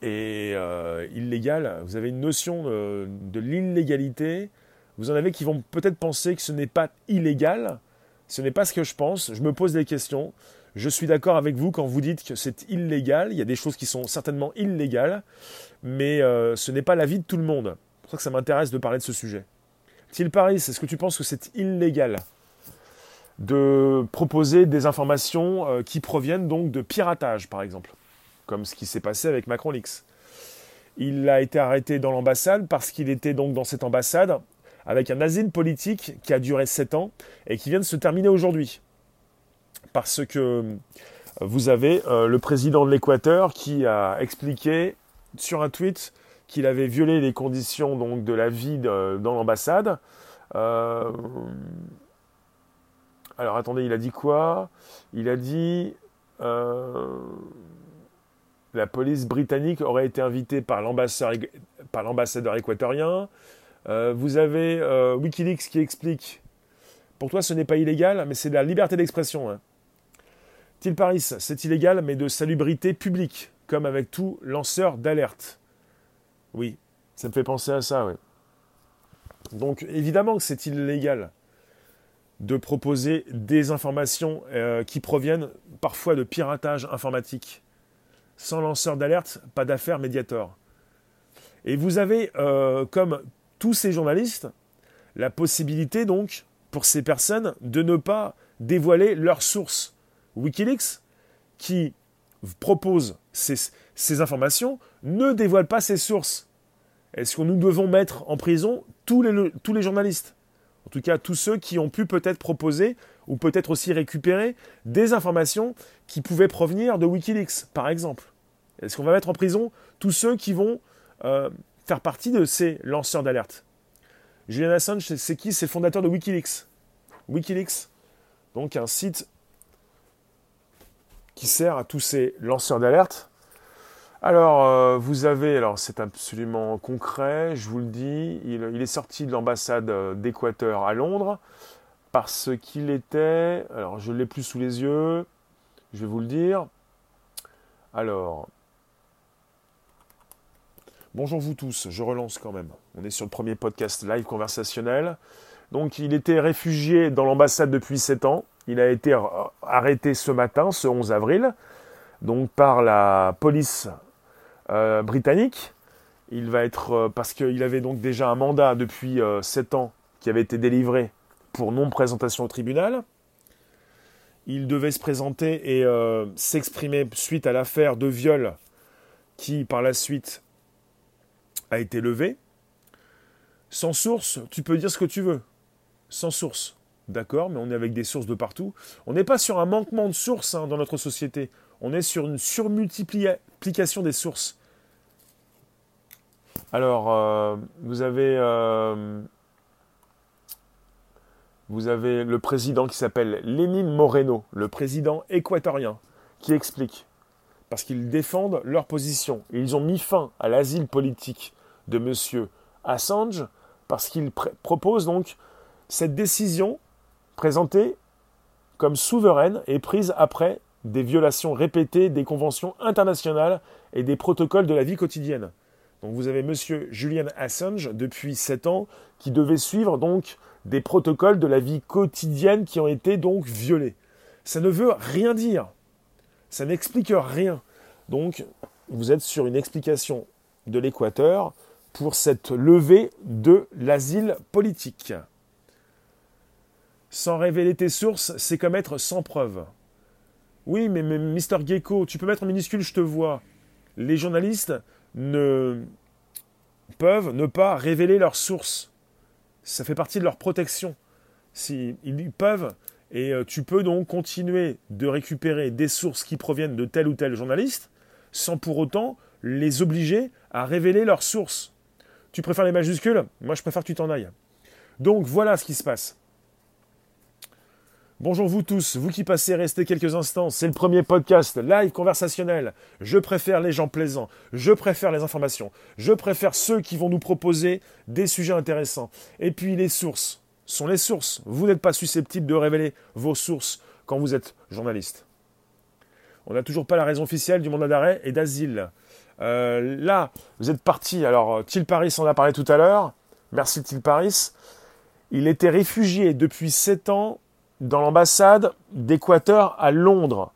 Et euh, illégal, vous avez une notion de, de l'illégalité, vous en avez qui vont peut-être penser que ce n'est pas illégal, ce n'est pas ce que je pense, je me pose des questions, je suis d'accord avec vous quand vous dites que c'est illégal, il y a des choses qui sont certainement illégales, mais euh, ce n'est pas l'avis de tout le monde. Pour ça que ça m'intéresse de parler de ce sujet. Til Paris, est-ce que tu penses que c'est illégal de proposer des informations euh, qui proviennent donc de piratage, par exemple, comme ce qui s'est passé avec Macron Leaks Il a été arrêté dans l'ambassade parce qu'il était donc dans cette ambassade avec un asile politique qui a duré 7 ans et qui vient de se terminer aujourd'hui. Parce que euh, vous avez euh, le président de l'Équateur qui a expliqué sur un tweet qu'il avait violé les conditions donc, de la vie dans l'ambassade. Euh, alors attendez, il a dit quoi? Il a dit euh, la police britannique aurait été invitée par l'ambassadeur équatorien. Euh, vous avez Wikileaks qui explique pour toi ce n'est pas illégal, mais c'est de la liberté d'expression. Hein. Paris, c'est illégal, mais de salubrité publique, comme avec tout lanceur d'alerte. Oui, ça me fait penser à ça, oui. Donc évidemment que c'est illégal de proposer des informations euh, qui proviennent parfois de piratage informatique. Sans lanceur d'alerte, pas d'affaire médiator. Et vous avez, euh, comme tous ces journalistes, la possibilité donc pour ces personnes de ne pas dévoiler leurs sources. Wikileaks, qui propose ces informations, ne dévoile pas ses sources. Est-ce que nous devons mettre en prison tous les, journalistes? En tout cas, tous ceux qui ont pu peut-être proposer ou peut-être aussi récupérer des informations qui pouvaient provenir de Wikileaks, par exemple. Est-ce qu'on va mettre en prison tous ceux qui vont euh, faire partie de ces lanceurs d'alerte? Julian Assange, c'est qui? C'est le fondateur de Wikileaks. Wikileaks, donc un site qui sert à tous ces lanceurs d'alerte alors, euh, vous avez, alors c'est absolument concret, je vous le dis, il, est sorti de l'ambassade euh, d'Équateur à Londres parce qu'il était, alors je ne l'ai plus sous les yeux, je vais vous le dire. Alors, bonjour vous tous, je relance quand même. On est sur le premier podcast live conversationnel. Donc, il était réfugié dans l'ambassade depuis 7 ans. Il a été arrêté ce matin, ce 11 avril, donc par la police euh, britannique. Il va être euh, parce qu'il avait donc déjà un mandat depuis 7 euh, ans qui avait été délivré pour non-présentation au tribunal. Il devait se présenter et s'exprimer suite à l'affaire de viol qui, par la suite, a été levée. Sans source, tu peux dire ce que tu veux. Sans source. D'accord, mais on est avec des sources de partout. On n'est pas sur un manquement de sources hein, dans notre société. On est sur une surmultiplication des sources. Alors, euh, vous avez euh, vous avez le président qui s'appelle Lénine Moreno, le président équatorien, qui explique parce qu'ils défendent leur position. ils ont mis fin à l'asile politique de M. Assange parce qu'ils proposent donc cette décision présentée comme souveraine et prise après des violations répétées des conventions internationales et des protocoles de la vie quotidienne. Donc vous avez monsieur Julian Assange depuis 7 ans qui devait suivre donc des protocoles de la vie quotidienne qui ont été donc violés. Ça ne veut rien dire. Ça n'explique rien. Donc vous êtes sur une explication de l'Équateur pour cette levée de l'asile politique. Sans révéler tes sources, c'est comme être sans preuve. Oui, mais, Mister Gecko, tu peux mettre en minuscule, je te vois. Les journalistes ne peuvent ne pas révéler leurs sources. Ça fait partie de leur protection. Ils peuvent, et euh, tu peux donc continuer de récupérer des sources qui proviennent de tel ou tel journaliste, sans pour autant les obliger à révéler leurs sources. Tu préfères les majuscules? Moi, je préfère que tu t'en ailles. Donc, voilà ce qui se passe. Bonjour vous tous, vous qui passez restez quelques instants, c'est le premier podcast live conversationnel. Je préfère les gens plaisants, je préfère les informations, je préfère ceux qui vont nous proposer des sujets intéressants. Et puis les sources sont les sources. Vous n'êtes pas susceptible de révéler vos sources quand vous êtes journaliste. On n'a toujours pas la raison officielle du mandat d'arrêt et d'asile. Euh, là, vous êtes parti. Alors, Til Paris en a parlé tout à l'heure. Merci Til Paris. Il était réfugié depuis 7 ans dans l'ambassade d'Équateur à Londres.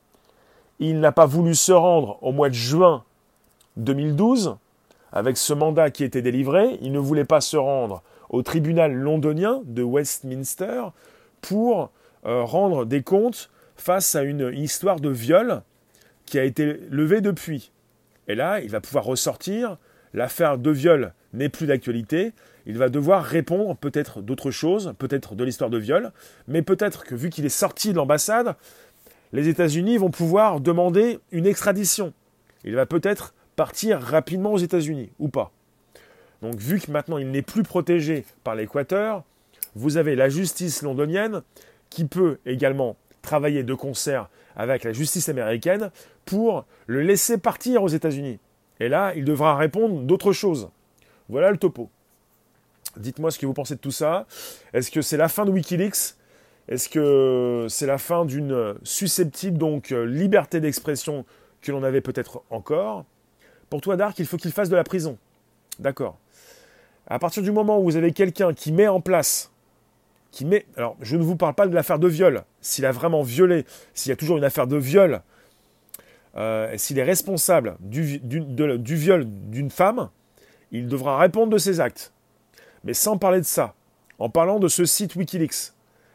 Il n'a pas voulu se rendre au mois de juin 2012 avec ce mandat qui était délivré. Il ne voulait pas se rendre au tribunal londonien de Westminster pour euh, rendre des comptes face à une histoire de viol qui a été levée depuis. Et là, il va pouvoir ressortir. L'affaire de viol n'est plus d'actualité il va devoir répondre peut-être d'autres choses, peut-être de l'histoire de viol, mais peut-être que vu qu'il est sorti de l'ambassade, les États-Unis vont pouvoir demander une extradition. Il va peut-être partir rapidement aux États-Unis, ou pas. Donc vu que maintenant il n'est plus protégé par l'Équateur, vous avez la justice londonienne qui peut également travailler de concert avec la justice américaine pour le laisser partir aux États-Unis. Et là, il devra répondre d'autres choses. Voilà le topo. Dites-moi ce que vous pensez de tout ça. Est-ce que c'est la fin de Wikileaks? Est-ce que c'est la fin d'une susceptible donc liberté d'expression que l'on avait peut-être encore? Pour toi, Dark, il faut qu'il fasse de la prison. D'accord. À partir du moment où vous avez quelqu'un qui met en place, qui met, alors je ne vous parle pas de l'affaire de viol. S'il a vraiment violé, s'il y a toujours une affaire de viol, euh, s'il est responsable du, du viol d'une femme, il devra répondre de ses actes. Mais sans parler de ça, en parlant de ce site Wikileaks,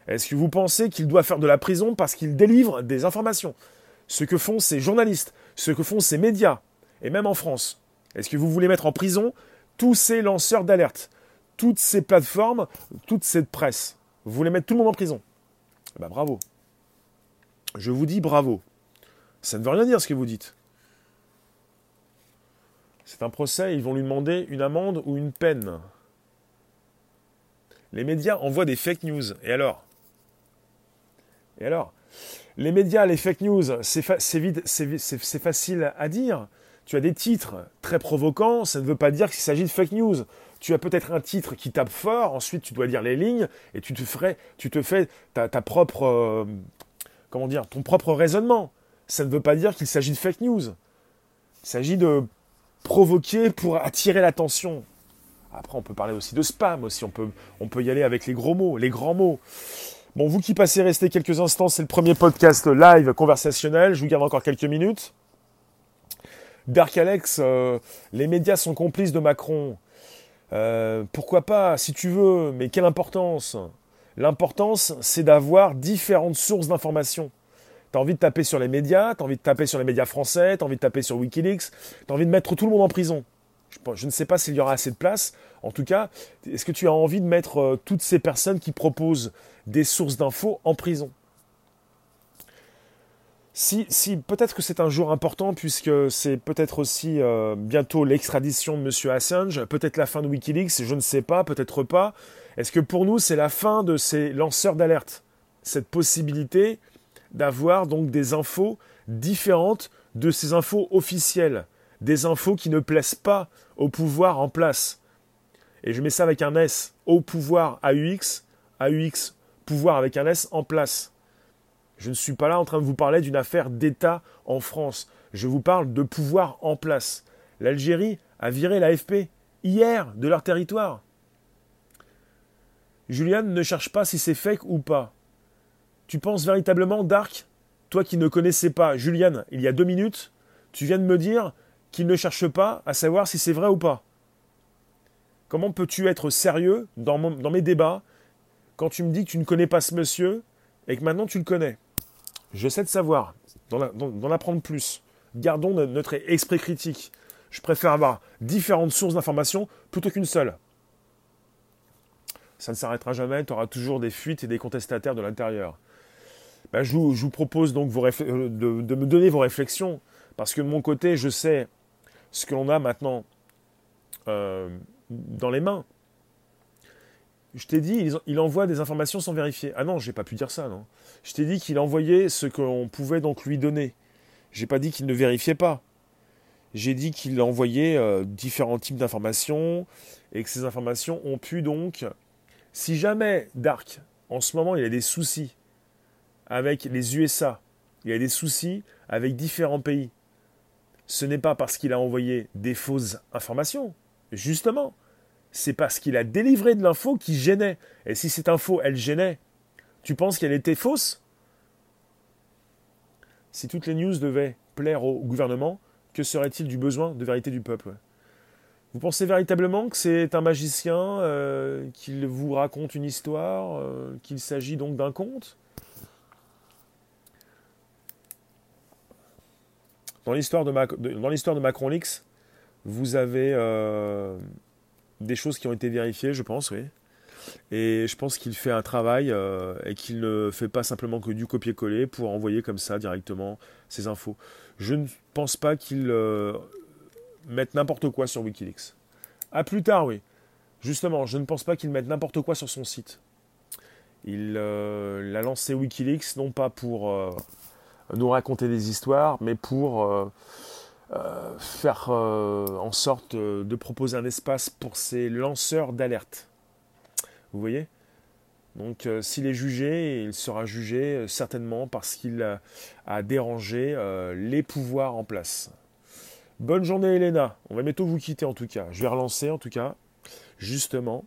est-ce que vous pensez qu'il doit faire de la prison parce qu'il délivre des informations? Ce que font ces journalistes, ce que font ces médias, et même en France. Est-ce que vous voulez mettre en prison tous ces lanceurs d'alerte, toutes ces plateformes, toute cette presse? Vous voulez mettre tout le monde en prison? Bah bravo. Je vous dis bravo. Ça ne veut rien dire ce que vous dites. C'est un procès, ils vont lui demander une amende ou une peine. Les médias envoient des fake news. Et alors? Et alors? Les médias, les fake news, c'est facile à dire. Tu as des titres très provocants, ça ne veut pas dire qu'il s'agit de fake news. Tu as peut-être un titre qui tape fort, ensuite tu dois lire les lignes et tu te, ferais, fais ta, propre, euh, comment dire, ton propre raisonnement. Ça ne veut pas dire qu'il s'agit de fake news. Il s'agit de provoquer pour attirer l'attention. Après, on peut parler aussi de spam aussi. On peut, y aller avec les gros mots, les grands mots. Bon, vous qui passez rester quelques instants, c'est le premier podcast live conversationnel. Je vous garde encore quelques minutes. Dark Alex, euh, les médias sont complices de Macron. Euh, pourquoi pas, si tu veux, mais quelle importance? L'importance, c'est d'avoir différentes sources d'informations. Tu as envie de taper sur les médias, tu as envie de taper sur les médias français, tu as envie de taper sur Wikileaks, tu as envie de mettre tout le monde en prison. Je, ne sais pas s'il y aura assez de place. En tout cas, est-ce que tu as envie de mettre euh, toutes ces personnes qui proposent des sources d'infos en prison? Si, si peut-être que c'est un jour important puisque c'est peut-être aussi euh, bientôt l'extradition de M. Assange, peut-être la fin de Wikileaks, je ne sais pas, peut-être pas. Est-ce que pour nous c'est la fin de ces lanceurs d'alerte? Cette possibilité d'avoir donc des infos différentes de ces infos officielles des infos qui ne plaisent pas au pouvoir en place. Et je mets ça avec un S, au pouvoir AUX, AUX, pouvoir avec un S en place. Je ne suis pas là en train de vous parler d'une affaire d'État en France. Je vous parle de pouvoir en place. L'Algérie a viré l'AFP hier de leur territoire. Julian ne cherche pas si c'est fake ou pas. Tu penses véritablement, Dark, toi qui ne connaissais pas Julian il y a deux minutes, tu viens de me dire qu'il ne cherche pas à savoir si c'est vrai ou pas. Comment peux-tu être sérieux dans, mes débats quand tu me dis que tu ne connais pas ce monsieur et que maintenant tu le connais? J'essaie de savoir, d'en apprendre plus. Gardons notre esprit critique. Je préfère avoir différentes sources d'informations plutôt qu'une seule. Ça ne s'arrêtera jamais, tu auras toujours des fuites et des contestataires de l'intérieur. Ben, je, vous, propose donc euh, de, me donner vos réflexions, parce que de mon côté, je sais ce que l'on a maintenant euh, dans les mains. Je t'ai dit, il, envoie des informations sans vérifier. Ah non, j'ai pas pu dire ça, non. Je t'ai dit qu'il envoyait ce qu'on pouvait donc lui donner. J'ai pas dit qu'il ne vérifiait pas. J'ai dit qu'il envoyait euh, différents types d'informations et que ces informations ont pu donc, si jamais Dark, en ce moment, il a des soucis avec les USA, il a des soucis avec différents pays, ce n'est pas parce qu'il a envoyé des fausses informations, justement, c'est parce qu'il a délivré de l'info qui gênait. Et si cette info, elle gênait, tu penses qu'elle était fausse? Si toutes les news devaient plaire au gouvernement, que serait-il du besoin de vérité du peuple? Vous pensez véritablement que c'est un magicien, euh, qu'il vous raconte une histoire, euh, qu'il s'agit donc d'un conte? Dans l'histoire de, de Macron Lix, vous avez euh, des choses qui ont été vérifiées, je pense, oui. Et je pense qu'il fait un travail euh, et qu'il ne fait pas simplement que du copier-coller pour envoyer comme ça directement ses infos. Je ne pense pas qu'il euh, mette n'importe quoi sur Wikileaks. À plus tard, oui. Justement, je ne pense pas qu'il mette n'importe quoi sur son site. Il a lancé Wikileaks non pas pour nous raconter des histoires, mais pour euh, euh, faire euh, en sorte de proposer un espace pour ces lanceurs d'alerte. Vous voyez? Donc s'il est jugé, il sera jugé certainement parce qu'il a, dérangé les pouvoirs en place. Bonne journée Elena, on va bientôt vous quitter en tout cas. Je vais relancer en tout cas, justement,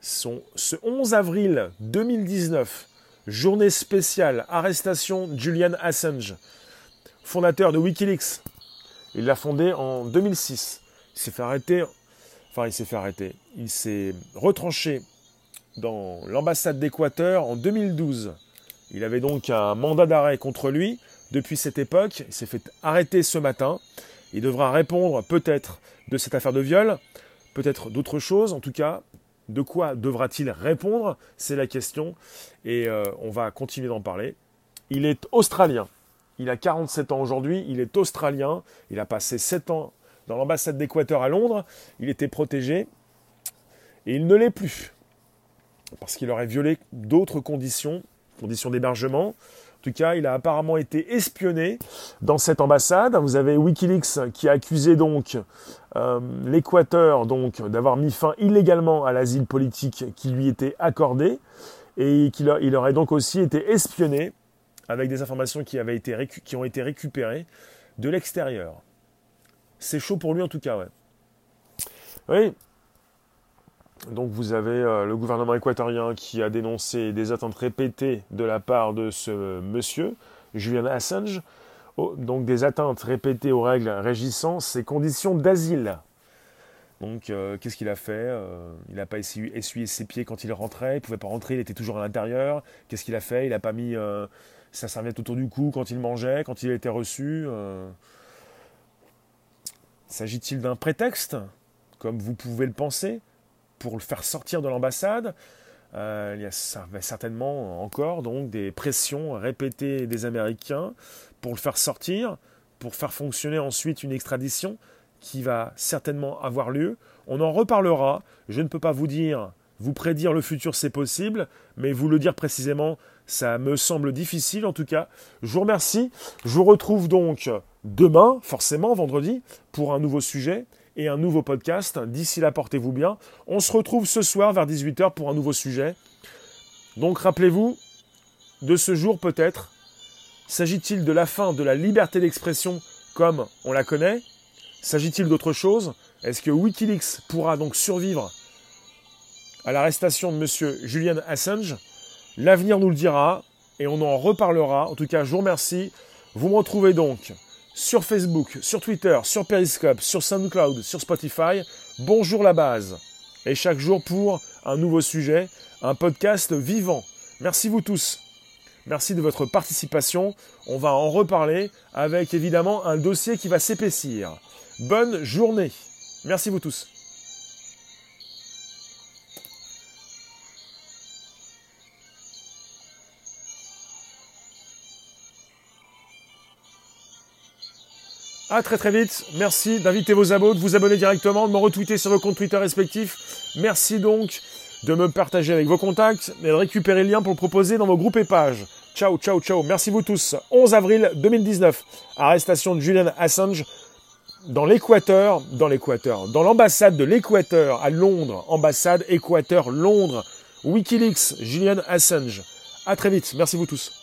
ce 11 avril 2019, Journée spéciale, arrestation Julian Assange, fondateur de Wikileaks. Il l'a fondé en 2006. Il s'est fait arrêter, enfin il s'est fait arrêter, il s'est retranché dans l'ambassade d'Équateur en 2012. Il avait donc un mandat d'arrêt contre lui depuis cette époque. Il s'est fait arrêter ce matin. Il devra répondre peut-être de cette affaire de viol, peut-être d'autres choses. En tout cas, de quoi devra-t-il répondre? C'est la question. Et euh, on va continuer d'en parler. Il est australien. Il a 47 ans aujourd'hui. Il est australien. Il a passé 7 ans dans l'ambassade d'Équateur à Londres. Il était protégé. Et il ne l'est plus. Parce qu'il aurait violé d'autres conditions, conditions d'hébergement, en tout cas, il a apparemment été espionné dans cette ambassade. Vous avez WikiLeaks qui a accusé donc euh, l'Équateur donc d'avoir mis fin illégalement à l'asile politique qui lui était accordé et qu'il il aurait donc aussi été espionné avec des informations qui, avaient été qui ont été récupérées de l'extérieur. C'est chaud pour lui en tout cas, ouais. Oui, donc vous avez euh, le gouvernement équatorien qui a dénoncé des attentes répétées de la part de ce monsieur, Julian Assange, donc des atteintes répétées aux règles régissant ses conditions d'asile. Donc euh, qu'est-ce qu'il a fait euh, Il n'a pas essuyé, ses pieds quand il rentrait, il ne pouvait pas rentrer, il était toujours à l'intérieur. Qu'est-ce qu'il a fait Il n'a pas mis sa serviette autour du cou quand il mangeait, quand il était reçu. S'agit-il d'un prétexte, comme vous pouvez le penser? Pour le faire sortir de l'ambassade. Euh, il y a certainement encore donc des pressions répétées des Américains pour le faire sortir, pour faire fonctionner ensuite une extradition qui va certainement avoir lieu. On en reparlera. Je ne peux pas vous dire, vous prédire le futur, c'est possible, mais vous le dire précisément, ça me semble difficile en tout cas. Je vous remercie. Je vous retrouve donc demain, forcément vendredi, pour un nouveau sujet et un nouveau podcast. D'ici là, portez-vous bien. On se retrouve ce soir vers 18h pour un nouveau sujet. Donc rappelez-vous de ce jour peut-être. S'agit-il de la fin de la liberté d'expression comme on la connaît? S'agit-il d'autre chose? Est-ce que Wikileaks pourra donc survivre à l'arrestation de M. Julian Assange? L'avenir nous le dira et on en reparlera. En tout cas, je vous remercie. Vous me retrouvez donc sur Facebook, sur Twitter, sur Periscope, sur SoundCloud, sur Spotify. Bonjour la base. Et chaque jour pour un nouveau sujet, un podcast vivant. Merci vous tous. Merci de votre participation. On va en reparler avec évidemment un dossier qui va s'épaissir. Bonne journée. Merci vous tous. À très très vite. Merci d'inviter vos abos, de vous abonner directement, de me retweeter sur vos comptes Twitter respectifs. Merci donc de me partager avec vos contacts et de récupérer le lien pour le proposer dans vos groupes et pages. Ciao, ciao, ciao. Merci vous tous. 11 avril 2019. Arrestation de Julian Assange dans l'Équateur, dans l'Équateur, dans l'ambassade de l'Équateur à Londres, ambassade Équateur Londres. Wikileaks, Julian Assange. À très vite. Merci vous tous.